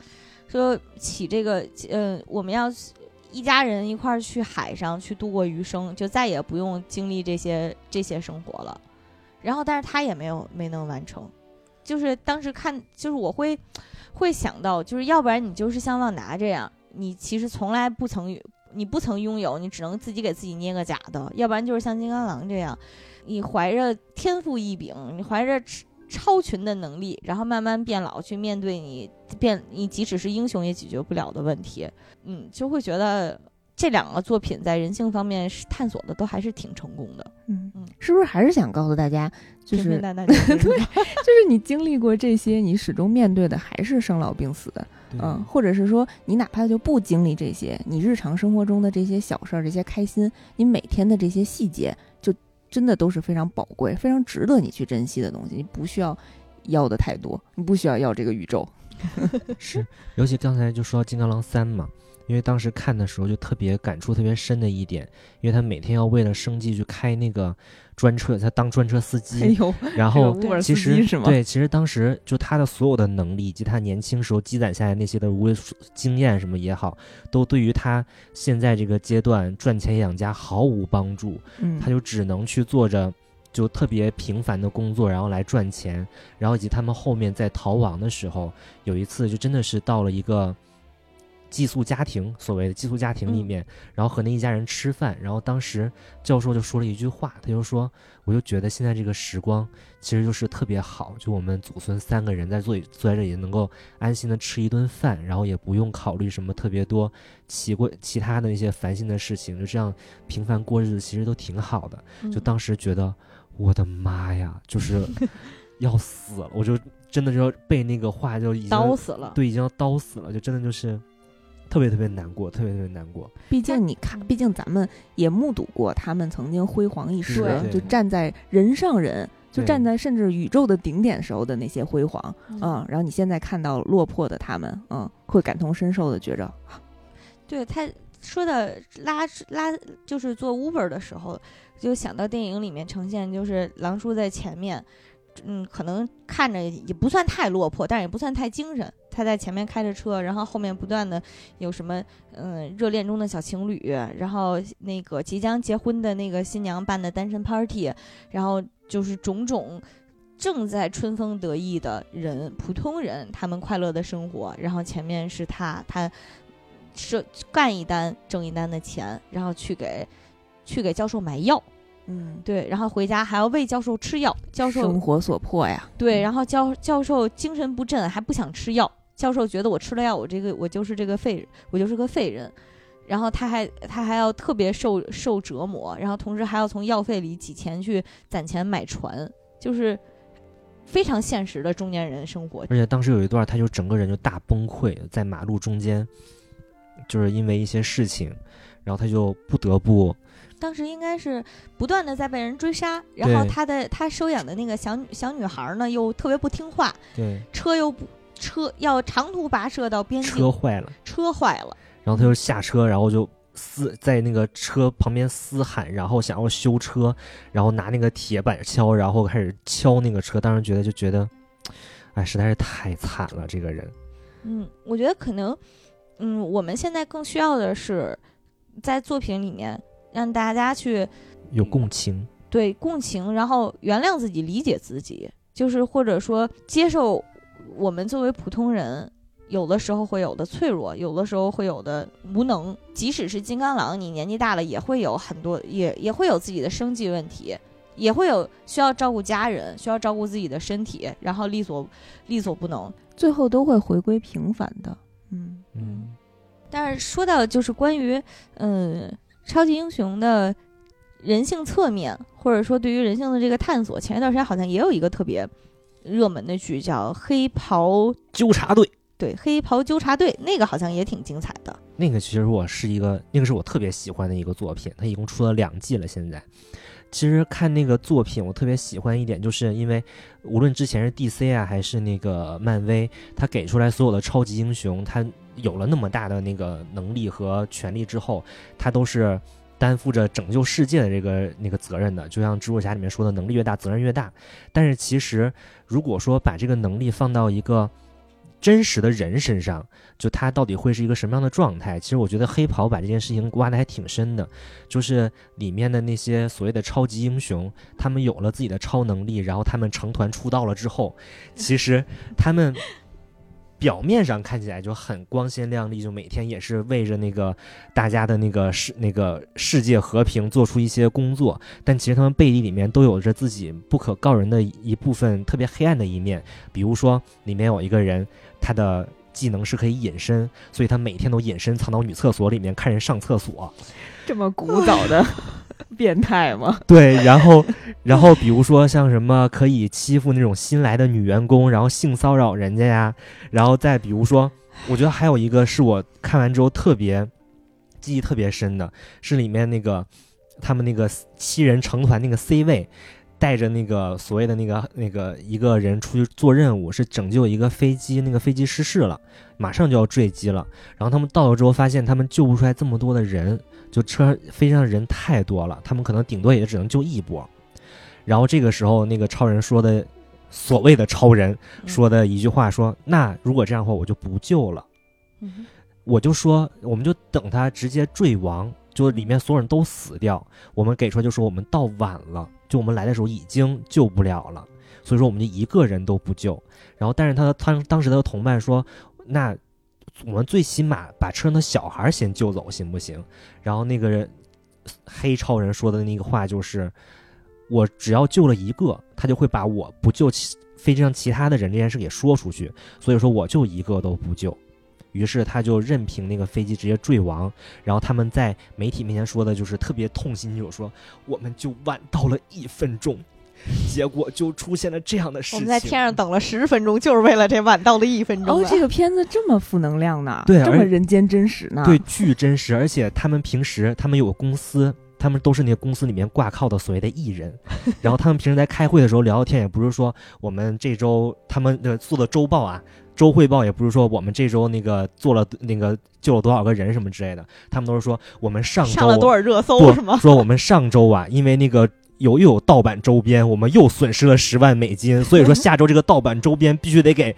说起这个，呃，我们要一家人一块儿去海上去度过余生，就再也不用经历这些这些生活了。然后，但是他也没有没能完成。就是当时看，就是我会会想到，就是要不然你就是像旺达这样，你其实从来不曾。你不曾拥有，你只能自己给自己捏个假的，要不然就是像金刚狼这样，你怀着天赋异禀，你怀着超群的能力，然后慢慢变老，去面对你变，你即使是英雄也解决不了的问题，嗯，就会觉得这两个作品在人性方面是探索的都还是挺成功的，嗯嗯，是不是还是想告诉大家，就是对 就是你经历过这些，你始终面对的还是生老病死。嗯，或者是说，你哪怕就不经历这些，你日常生活中的这些小事儿，这些开心，你每天的这些细节，就真的都是非常宝贵、非常值得你去珍惜的东西。你不需要要的太多，你不需要要这个宇宙。是，尤其刚才就说到《金刚狼三》嘛。因为当时看的时候就特别感触特别深的一点，因为他每天要为了生计去开那个专车，他当专车司机。然后其实对，其实当时就他的所有的能力以及他年轻时候积攒下来那些的无经验什么也好，都对于他现在这个阶段赚钱养家毫无帮助。嗯，他就只能去做着就特别平凡的工作，然后来赚钱。然后以及他们后面在逃亡的时候，有一次就真的是到了一个。寄宿家庭，所谓的寄宿家庭里面，然后和那一家人吃饭，然后当时教授就说了一句话，他就说：“我就觉得现在这个时光其实就是特别好，就我们祖孙三个人在坐坐在这里，能够安心的吃一顿饭，然后也不用考虑什么特别多奇怪其他的那些烦心的事情，就这样平凡过日子，其实都挺好的。”就当时觉得，我的妈呀，就是要死了，我就真的就被那个话就已经 刀死了，对，已经要刀死了，就真的就是。特别特别难过，特别特别难过。毕竟你看，毕竟咱们也目睹过他们曾经辉煌一时，就站在人上人，就站在甚至宇宙的顶点时候的那些辉煌，嗯。然后你现在看到落魄的他们，嗯，会感同身受的觉着。对他说的拉拉，就是做 Uber 的时候，就想到电影里面呈现，就是狼叔在前面。嗯，可能看着也不算太落魄，但是也不算太精神。他在前面开着车，然后后面不断的有什么，嗯，热恋中的小情侣，然后那个即将结婚的那个新娘办的单身 party，然后就是种种正在春风得意的人，普通人他们快乐的生活。然后前面是他，他是干一单挣一单的钱，然后去给去给教授买药。嗯，对，然后回家还要喂教授吃药，教授生活所迫呀。对，然后教教授精神不振，还不想吃药。教授觉得我吃了药，我这个我就是这个废，我就是个废人。然后他还他还要特别受受折磨，然后同时还要从药费里挤钱去攒钱买船，就是非常现实的中年人生活。而且当时有一段，他就整个人就大崩溃，在马路中间，就是因为一些事情，然后他就不得不。当时应该是不断的在被人追杀，然后他的他收养的那个小小女孩呢又特别不听话，对，车又不车要长途跋涉到边境，车坏了，车坏了，然后他就下车，然后就嘶在那个车旁边嘶喊，然后想要修车，然后拿那个铁板敲，然后开始敲那个车。当时觉得就觉得，哎，实在是太惨了，这个人。嗯，我觉得可能，嗯，我们现在更需要的是在作品里面。让大家去有共情，对共情，然后原谅自己，理解自己，就是或者说接受我们作为普通人，有的时候会有的脆弱，有的时候会有的无能。即使是金刚狼，你年纪大了也会有很多，也也会有自己的生计问题，也会有需要照顾家人，需要照顾自己的身体，然后力所力所不能，最后都会回归平凡的。嗯嗯。但是说到就是关于嗯。超级英雄的人性侧面，或者说对于人性的这个探索，前一段时间好像也有一个特别热门的剧，叫《黑袍纠察队》。对，《黑袍纠察队》那个好像也挺精彩的。那个其实我是一个，那个是我特别喜欢的一个作品。它一共出了两季了。现在，其实看那个作品，我特别喜欢一点，就是因为无论之前是 DC 啊，还是那个漫威，它给出来所有的超级英雄，它。有了那么大的那个能力和权力之后，他都是担负着拯救世界的这个那个责任的。就像蜘蛛侠里面说的，能力越大，责任越大。但是其实，如果说把这个能力放到一个真实的人身上，就他到底会是一个什么样的状态？其实我觉得黑袍把这件事情挖的还挺深的，就是里面的那些所谓的超级英雄，他们有了自己的超能力，然后他们成团出道了之后，其实他们。表面上看起来就很光鲜亮丽，就每天也是为着那个大家的那个世那个世界和平做出一些工作，但其实他们背地里面都有着自己不可告人的一部分特别黑暗的一面。比如说，里面有一个人，他的技能是可以隐身，所以他每天都隐身藏到女厕所里面看人上厕所。这么古早的。变态吗？对，然后，然后比如说像什么可以欺负那种新来的女员工，然后性骚扰人家呀，然后再比如说，我觉得还有一个是我看完之后特别记忆特别深的，是里面那个，他们那个七人成团那个 C 位，带着那个所谓的那个那个一个人出去做任务，是拯救一个飞机，那个飞机失事了，马上就要坠机了。然后他们到了之后，发现他们救不出来这么多的人，就车飞机上人太多了，他们可能顶多也只能救一波。然后这个时候，那个超人说的，所谓的超人说的一句话说：“那如果这样的话，我就不救了。”我就说，我们就等他直接坠亡，就里面所有人都死掉。我们给出来就说我们到晚了，就我们来的时候已经救不了了，所以说我们就一个人都不救。然后，但是他他当时他的同伴说，那我们最起码把车上的小孩先救走，行不行？然后那个人黑超人说的那个话就是，我只要救了一个，他就会把我不救其飞机上其他的人这件事给说出去，所以说我就一个都不救。于是他就任凭那个飞机直接坠亡，然后他们在媒体面前说的就是特别痛心，就说我们就晚到了一分钟，结果就出现了这样的事情。我们在天上等了十分钟，就是为了这晚到了一分钟。哦，这个片子这么负能量呢？对，这么人间真实呢？对，巨真实。而且他们平时他们有个公司，他们都是那个公司里面挂靠的所谓的艺人，然后他们平时在开会的时候聊聊天，也不是说我们这周他们的做的周报啊。周汇报也不是说我们这周那个做了那个救了多少个人什么之类的，他们都是说我们上周上了多少热搜是吗？说我们上周啊，因为那个有又有盗版周边，我们又损失了十万美金，所以说下周这个盗版周边必须得给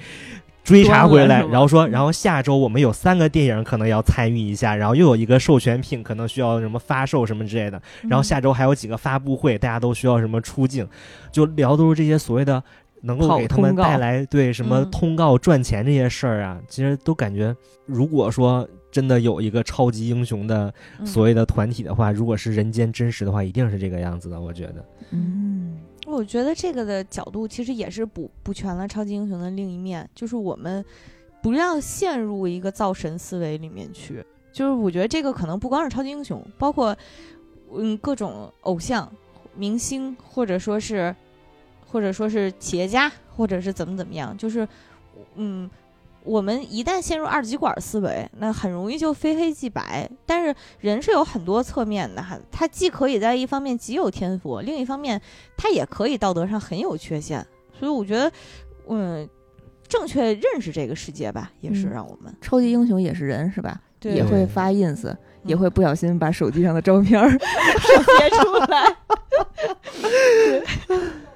追查回来。然后说，然后下周我们有三个电影可能要参与一下，然后又有一个授权品可能需要什么发售什么之类的，然后下周还有几个发布会，大家都需要什么出镜，就聊都是这些所谓的。能够给他们带来对什么通告赚钱这些事儿啊，其实都感觉，如果说真的有一个超级英雄的所谓的团体的话，如果是人间真实的话，一定是这个样子的。我觉得，嗯，我觉得这个的角度其实也是补补全了超级英雄的另一面，就是我们不要陷入一个造神思维里面去。就是我觉得这个可能不光是超级英雄，包括嗯各种偶像、明星，或者说是。或者说是企业家，或者是怎么怎么样，就是，嗯，我们一旦陷入二极管思维，那很容易就非黑即白。但是人是有很多侧面的哈，他既可以在一方面极有天赋，另一方面他也可以道德上很有缺陷。所以我觉得，嗯，正确认识这个世界吧，也是让我们超级英雄也是人是吧？也会发 ins，也会不小心把手机上的照片儿 截出来。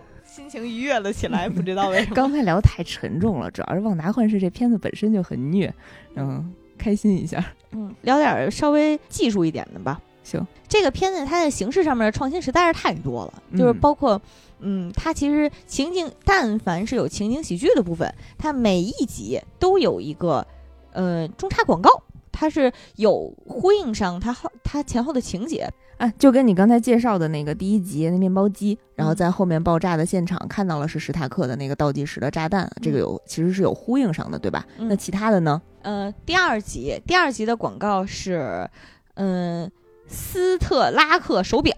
心情愉悦了起来，不知道为什么。刚才聊太沉重了，主要是《旺达幻视》这片子本身就很虐，嗯，开心一下。嗯，聊点稍微技术一点的吧。行，这个片子它在形式上面的创新实在是太多了，就是包括，嗯，它其实情景，但凡是有情景喜剧的部分，它每一集都有一个，呃，中插广告，它是有呼应上它后它前后的情节。啊，就跟你刚才介绍的那个第一集那面包机，然后在后面爆炸的现场看到了是史塔克的那个倒计时的炸弹，这个有其实是有呼应上的，对吧？那其他的呢？呃，第二集第二集的广告是，嗯，斯特拉克手表。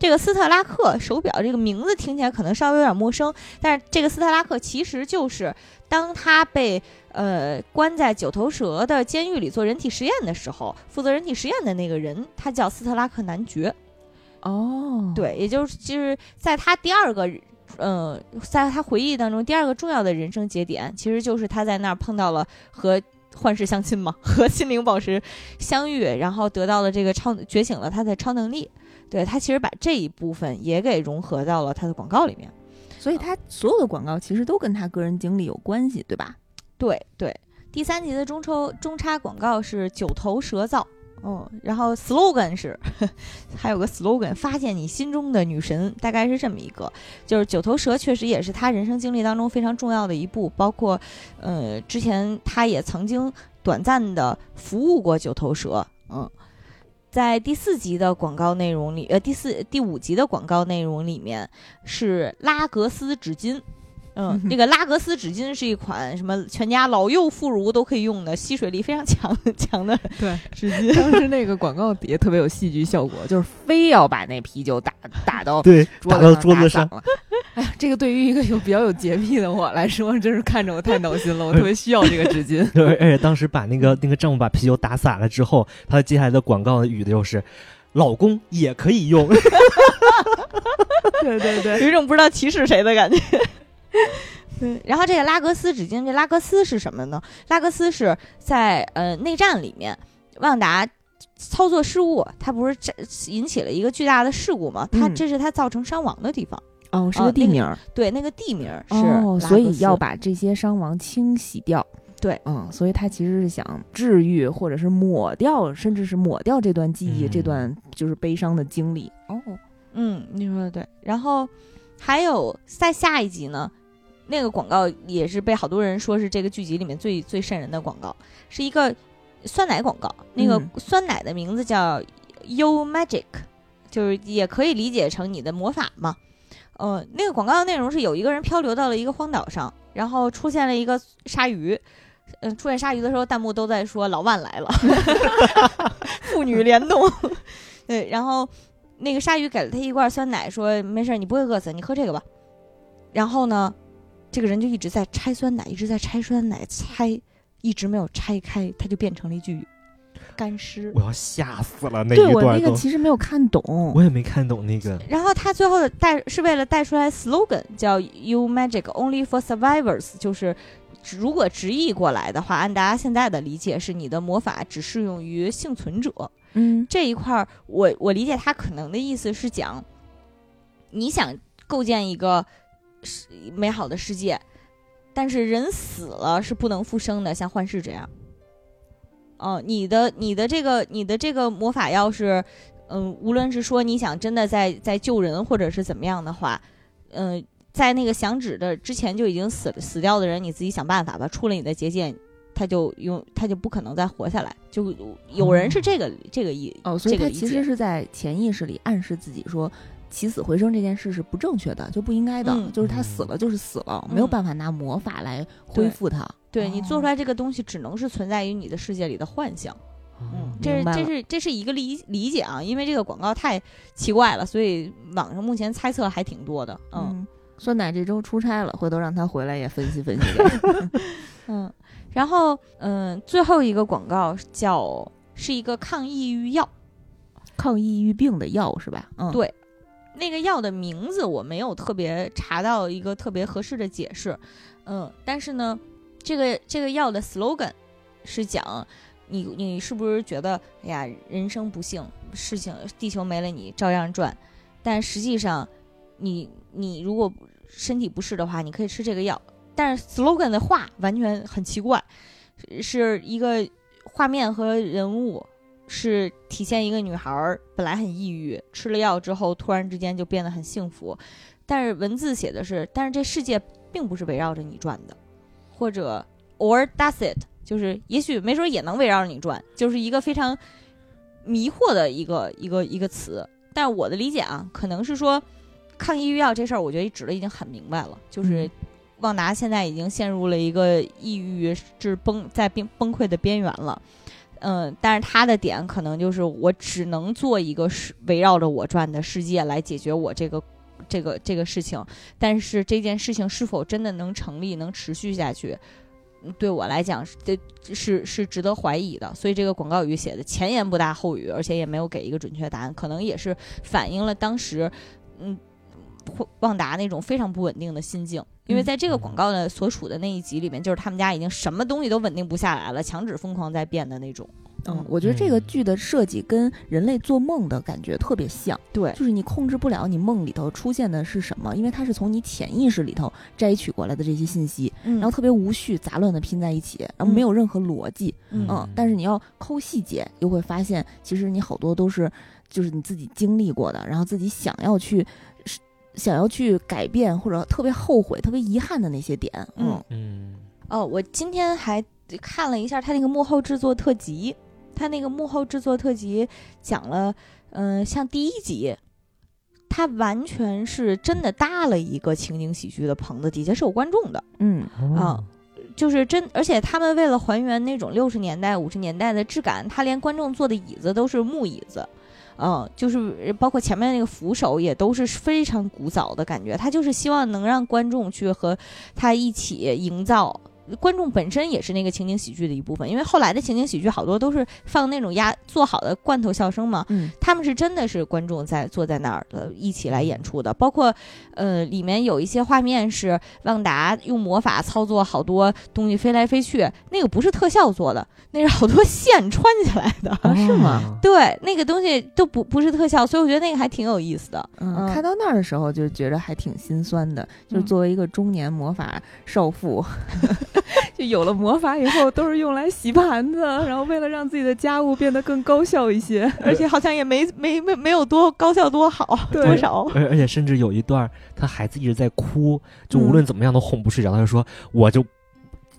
这个斯特拉克手表这个名字听起来可能稍微有点陌生，但是这个斯特拉克其实就是当他被。呃，关在九头蛇的监狱里做人体实验的时候，负责人体实验的那个人，他叫斯特拉克男爵。哦，对，也就是就是在他第二个，嗯，在他回忆当中第二个重要的人生节点，其实就是他在那儿碰到了和幻视相亲嘛，和心灵宝石相遇，然后得到了这个超觉醒了他的超能力。对他其实把这一部分也给融合到了他的广告里面，所以他所有的广告其实都跟他个人经历有关系，对吧？对对，第三集的中抽中插广告是九头蛇造，哦，然后 slogan 是，还有个 slogan，发现你心中的女神，大概是这么一个，就是九头蛇确实也是他人生经历当中非常重要的一步，包括，呃，之前他也曾经短暂的服务过九头蛇，嗯，在第四集的广告内容里，呃，第四第五集的广告内容里面是拉格斯纸巾。嗯，那个拉格斯纸巾是一款什么全家老幼妇孺都可以用的吸水力非常强 强的对 纸巾。当时那个广告底下特别有戏剧效果，就是非要把那啤酒打打到对打到桌子上了。哎呀，这个对于一个有比较有洁癖的我来说，真是看着我太闹心了。我特别需要这个纸巾。对，而且当时把那个那个丈夫把啤酒打洒了之后，他接下来的广告语的就是。老公也可以用。对对对，有一种不知道歧视谁的感觉。对，然后这个拉格斯纸巾，这拉格斯是什么呢？拉格斯是在呃内战里面，旺达操作失误，他不是这引起了一个巨大的事故吗？他这是他造成伤亡的地方。哦，是个地名。对，那个地名是。哦，所以要把这些伤亡清洗掉。对，嗯，所以他其实是想治愈，或者是抹掉，甚至是抹掉这段记忆，这段就是悲伤的经历。哦，嗯，你说的对。然后还有在下一集呢。那个广告也是被好多人说是这个剧集里面最最瘆人的广告，是一个酸奶广告。那个酸奶的名字叫 You Magic，就是也可以理解成你的魔法嘛。呃，那个广告的内容是有一个人漂流到了一个荒岛上，然后出现了一个鲨鱼。嗯，出现鲨鱼的时候，弹幕都在说老万来了，父女联动。对，然后那个鲨鱼给了他一罐酸奶，说没事，你不会饿死，你喝这个吧。然后呢？这个人就一直在拆酸奶，一直在拆酸奶，拆一直没有拆开，他就变成了一具干尸。我要吓死了！那一段那个其实没有看懂，我也没看懂那个。然后他最后的带是为了带出来 slogan，叫 “You Magic Only for Survivors”，就是如果直译过来的话，按大家现在的理解是你的魔法只适用于幸存者。嗯，这一块儿我我理解他可能的意思是讲，你想构建一个。是美好的世界，但是人死了是不能复生的，像幻视这样。哦，你的你的这个你的这个魔法要是，嗯，无论是说你想真的在在救人，或者是怎么样的话，嗯，在那个响指的之前就已经死了死掉的人，你自己想办法吧，出了你的结界，他就用他就不可能再活下来。就有人是这个这个意哦，所以他其实是在潜意识里暗示自己说。起死回生这件事是不正确的，就不应该的。就是他死了就是死了，没有办法拿魔法来恢复他。对你做出来这个东西，只能是存在于你的世界里的幻想。嗯，这是这是这是一个理理解啊，因为这个广告太奇怪了，所以网上目前猜测还挺多的。嗯，酸奶这周出差了，回头让他回来也分析分析。嗯，然后嗯，最后一个广告叫是一个抗抑郁药，抗抑郁病的药是吧？嗯，对。那个药的名字我没有特别查到一个特别合适的解释，嗯，但是呢，这个这个药的 slogan 是讲你你是不是觉得哎呀人生不幸，事情地球没了你照样转，但实际上你你如果身体不适的话，你可以吃这个药，但是 slogan 的话完全很奇怪，是一个画面和人物。是体现一个女孩本来很抑郁，吃了药之后突然之间就变得很幸福，但是文字写的是，但是这世界并不是围绕着你转的，或者 or does it，就是也许没准也能围绕着你转，就是一个非常迷惑的一个一个一个词。但我的理解啊，可能是说抗抑郁药这事儿，我觉得指的已经很明白了，就是旺达现在已经陷入了一个抑郁至崩在崩崩溃的边缘了。嗯，但是他的点可能就是我只能做一个是围绕着我转的世界来解决我这个这个这个事情，但是这件事情是否真的能成立、能持续下去，对我来讲是是是值得怀疑的。所以这个广告语写的前言不搭后语，而且也没有给一个准确答案，可能也是反映了当时嗯旺达那种非常不稳定的心境。因为在这个广告的所处的那一集里面，就是他们家已经什么东西都稳定不下来了，墙纸疯狂在变的那种。嗯，我觉得这个剧的设计跟人类做梦的感觉特别像。对，就是你控制不了你梦里头出现的是什么，因为它是从你潜意识里头摘取过来的这些信息，然后特别无序、杂乱的拼在一起，然后没有任何逻辑。嗯，但是你要抠细节，又会发现其实你好多都是就是你自己经历过的，然后自己想要去。想要去改变或者特别后悔、特别遗憾的那些点，嗯。嗯。哦，我今天还看了一下他那个幕后制作特辑，他那个幕后制作特辑讲了，嗯，像第一集，他完全是真的搭了一个情景喜剧的棚子，底下是有观众的，嗯。啊，就是真，而且他们为了还原那种六十年代、五十年代的质感，他连观众坐的椅子都是木椅子。嗯，就是包括前面那个扶手也都是非常古早的感觉，他就是希望能让观众去和他一起营造观众本身也是那个情景喜剧的一部分，因为后来的情景喜剧好多都是放那种压做好的罐头笑声嘛，嗯，他们是真的是观众在坐在那儿的一起来演出的，包括呃里面有一些画面是旺达用魔法操作好多东西飞来飞去，那个不是特效做的，那是好多线穿起来的，是吗？对，那个东西都不不是特效，所以我觉得那个还挺有意思的。嗯，看到那儿的时候就觉得还挺心酸的，就是作为一个中年魔法少妇。就有了魔法以后，都是用来洗盘子，然后为了让自己的家务变得更高效一些，而且好像也没没没没有多高效多好多少。而而且甚至有一段，他孩子一直在哭，就无论怎么样都哄不睡着。他就说：“我就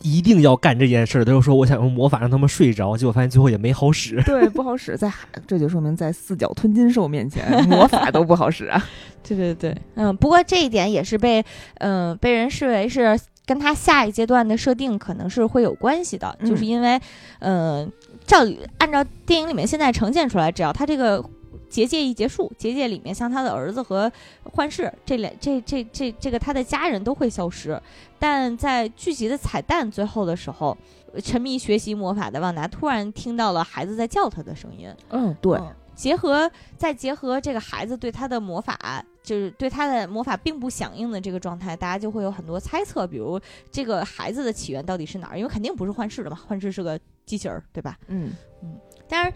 一定要干这件事。”他就说：“我想用魔法让他们睡着。”结果发现最后也没好使。对，不好使，在这就说明在四脚吞金兽面前，魔法都不好使啊。对对对，嗯，不过这一点也是被嗯被人视为是。跟他下一阶段的设定可能是会有关系的，就是因为，嗯，照按照电影里面现在呈现出来，只要他这个结界一结束，结界里面像他的儿子和幻视这两这这这这个他的家人都会消失，但在剧集的彩蛋最后的时候，沉迷学习魔法的旺达突然听到了孩子在叫他的声音，嗯，对。结合再结合这个孩子对他的魔法，就是对他的魔法并不响应的这个状态，大家就会有很多猜测，比如这个孩子的起源到底是哪儿？因为肯定不是幻视的嘛，幻视是个机器人，对吧？嗯嗯。但是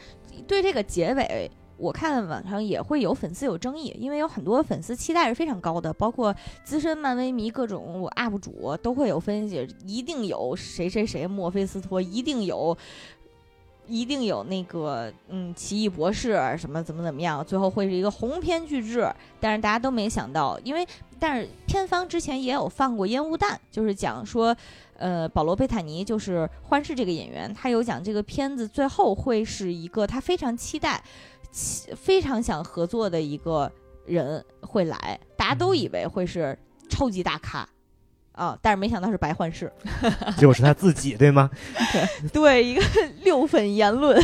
对这个结尾，我看网上也会有粉丝有争议，因为有很多粉丝期待是非常高的，包括资深漫威迷各种 UP 主都会有分析，一定有谁谁谁墨菲斯托，一定有。一定有那个嗯，奇异博士什么怎么怎么样，最后会是一个鸿篇巨制。但是大家都没想到，因为但是片方之前也有放过烟雾弹，就是讲说，呃，保罗贝塔尼就是幻视这个演员，他有讲这个片子最后会是一个他非常期待、非常想合作的一个人会来，大家都以为会是超级大咖。啊！但是没想到是白幻视，结果是他自己，对吗？对，一个 六粉言论，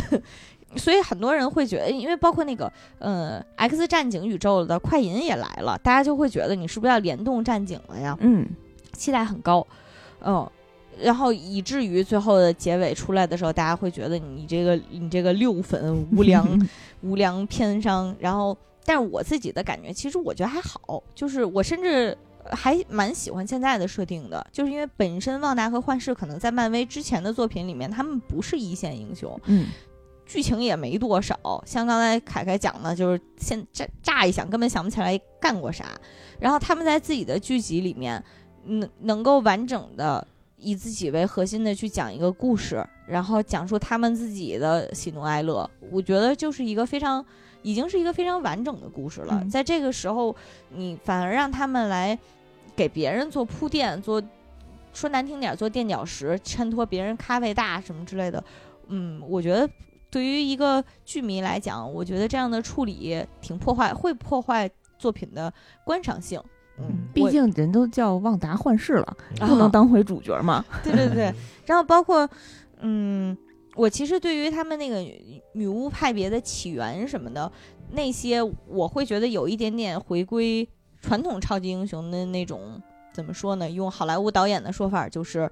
所以很多人会觉得，因为包括那个，呃，X 战警宇宙的快银也来了，大家就会觉得你是不是要联动战警了呀？嗯，期待很高，嗯，然后以至于最后的结尾出来的时候，大家会觉得你这个你这个六粉无良无良偏商。然后，但是我自己的感觉，其实我觉得还好，就是我甚至。还蛮喜欢现在的设定的，就是因为本身旺达和幻视可能在漫威之前的作品里面，他们不是一线英雄，嗯，剧情也没多少。像刚才凯凯讲的，就是先乍乍一想根本想不起来干过啥。然后他们在自己的剧集里面，能能够完整的以自己为核心的去讲一个故事，然后讲述他们自己的喜怒哀乐，我觉得就是一个非常。已经是一个非常完整的故事了，在这个时候，你反而让他们来给别人做铺垫，做说难听点，做垫脚石，衬托别人咖位大什么之类的。嗯，我觉得对于一个剧迷来讲，我觉得这样的处理挺破坏，会破坏作品的观赏性。嗯，毕竟人都叫旺达幻视了，不能当回主角嘛。对对对，然后包括嗯。我其实对于他们那个女巫派别的起源什么的那些，我会觉得有一点点回归传统超级英雄的那种，怎么说呢？用好莱坞导演的说法就是，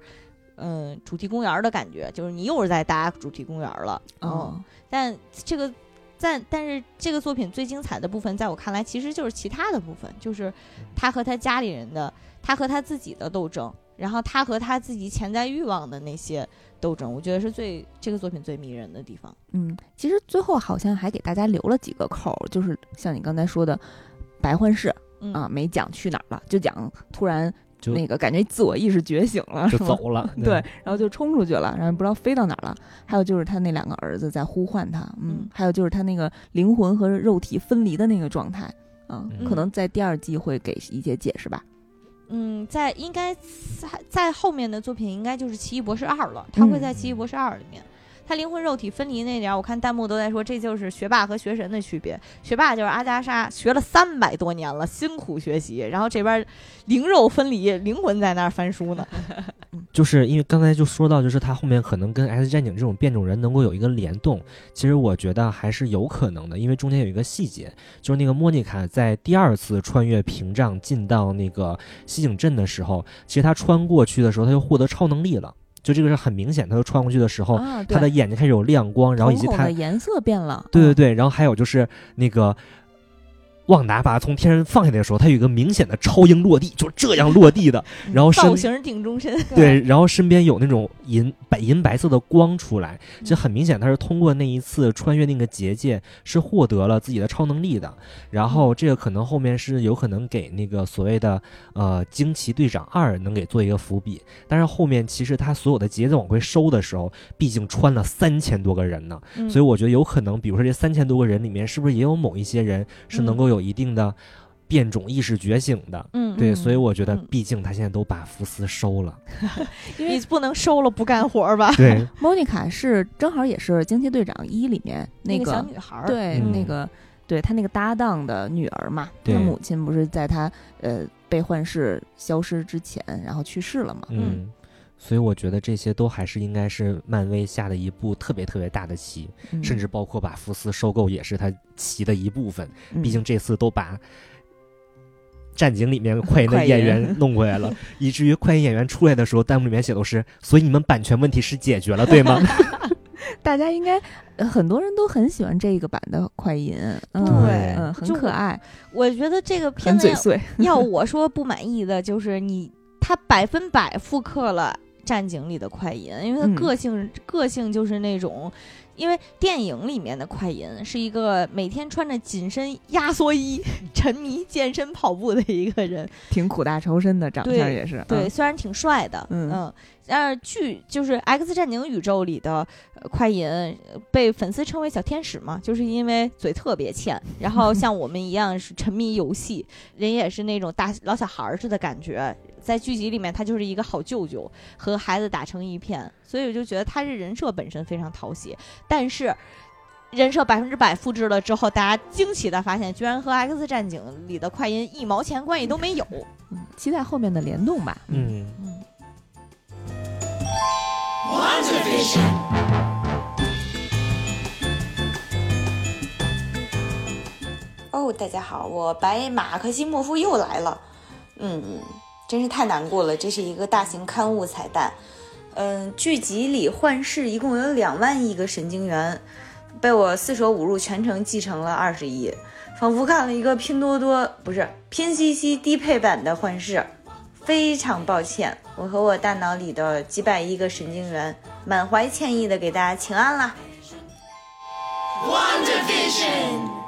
嗯，主题公园的感觉，就是你又是在搭主题公园了。哦，但这个在，但是这个作品最精彩的部分，在我看来，其实就是其他的部分，就是他和他家里人的，他和他自己的斗争，然后他和他自己潜在欲望的那些。斗争，我觉得是最这个作品最迷人的地方。嗯，其实最后好像还给大家留了几个口，就是像你刚才说的，白幻视啊，没讲去哪儿了，就讲突然就那个感觉自我意识觉醒了，就走了。对，然后就冲出去了，然后不知道飞到哪儿了。还有就是他那两个儿子在呼唤他，嗯，还有就是他那个灵魂和肉体分离的那个状态，啊，可能在第二季会给一些解释吧。嗯，在应该在在后面的作品应该就是《奇异博士二》了，他会在《奇异博士二》里面。他灵魂肉体分离那点，我看弹幕都在说，这就是学霸和学神的区别。学霸就是阿加莎，学了三百多年了，辛苦学习，然后这边灵肉分离，灵魂在那儿翻书呢。就是因为刚才就说到，就是他后面可能跟 S 战警这种变种人能够有一个联动，其实我觉得还是有可能的，因为中间有一个细节，就是那个莫妮卡在第二次穿越屏障进到那个西景镇的时候，其实他穿过去的时候，他就获得超能力了。就这个是很明显，他穿过去的时候，他的眼睛开始有亮光，然后以及他的颜色变了。对对对，然后还有就是那个。旺达把他从天上放下来的时候，他有一个明显的超鹰落地，就这样落地的。然后造型顶终身。对，然后身边有那种银白银白色的光出来，其实很明显他是通过那一次穿越那个结界是获得了自己的超能力的。然后这个可能后面是有可能给那个所谓的呃惊奇队长二能给做一个伏笔。但是后面其实他所有的结子往回收的时候，毕竟穿了三千多个人呢，所以我觉得有可能，比如说这三千多个人里面，是不是也有某一些人是能够有。一定的变种意识觉醒的，嗯，对，所以我觉得，毕竟他现在都把福斯收了，因为不能收了不干活吧？对，莫妮卡是正好也是惊奇队长一里面那个小女孩，对，那个对他那个搭档的女儿嘛，他母亲不是在他呃被幻视消失之前，然后去世了嘛，嗯。所以我觉得这些都还是应该是漫威下的一步特别特别大的棋，甚至包括把福斯收购也是他棋的一部分。毕竟这次都把战警里面快银的演员弄过来了，以至于快银演员出来的时候，弹幕里面写都是：所以你们版权问题是解决了，对吗？大家应该很多人都很喜欢这个版的快银，对，嗯，很可爱。我觉得这个片子要我说不满意的就是你，他百分百复刻了。战警里的快银，因为他个性个性就是那种，因为电影里面的快银是一个每天穿着紧身压缩衣、沉迷健身跑步的一个人，挺苦大仇深的长相也是。对，虽然挺帅的，嗯，但是剧就是《X 战警》宇宙里的快银被粉丝称为小天使嘛，就是因为嘴特别欠，然后 像我们一样是沉迷游戏，人也是那种大老小孩似的感觉。在剧集里面，他就是一个好舅舅，和孩子打成一片，所以我就觉得他这人设本身非常讨喜。但是，人设百分之百复制了之后，大家惊奇的发现，居然和《X 战警》里的快银一毛钱关系都没有。嗯，期待后面的联动吧。嗯嗯。哦，大家好，我白马克西莫夫又来了。嗯。真是太难过了，这是一个大型刊物彩蛋。嗯，剧集里幻视一共有两万亿个神经元，被我四舍五入全程继承了二十亿，仿佛看了一个拼多多不是拼夕夕低配版的幻视。非常抱歉，我和我大脑里的几百亿个神经元满怀歉意的给大家请安啦。One division.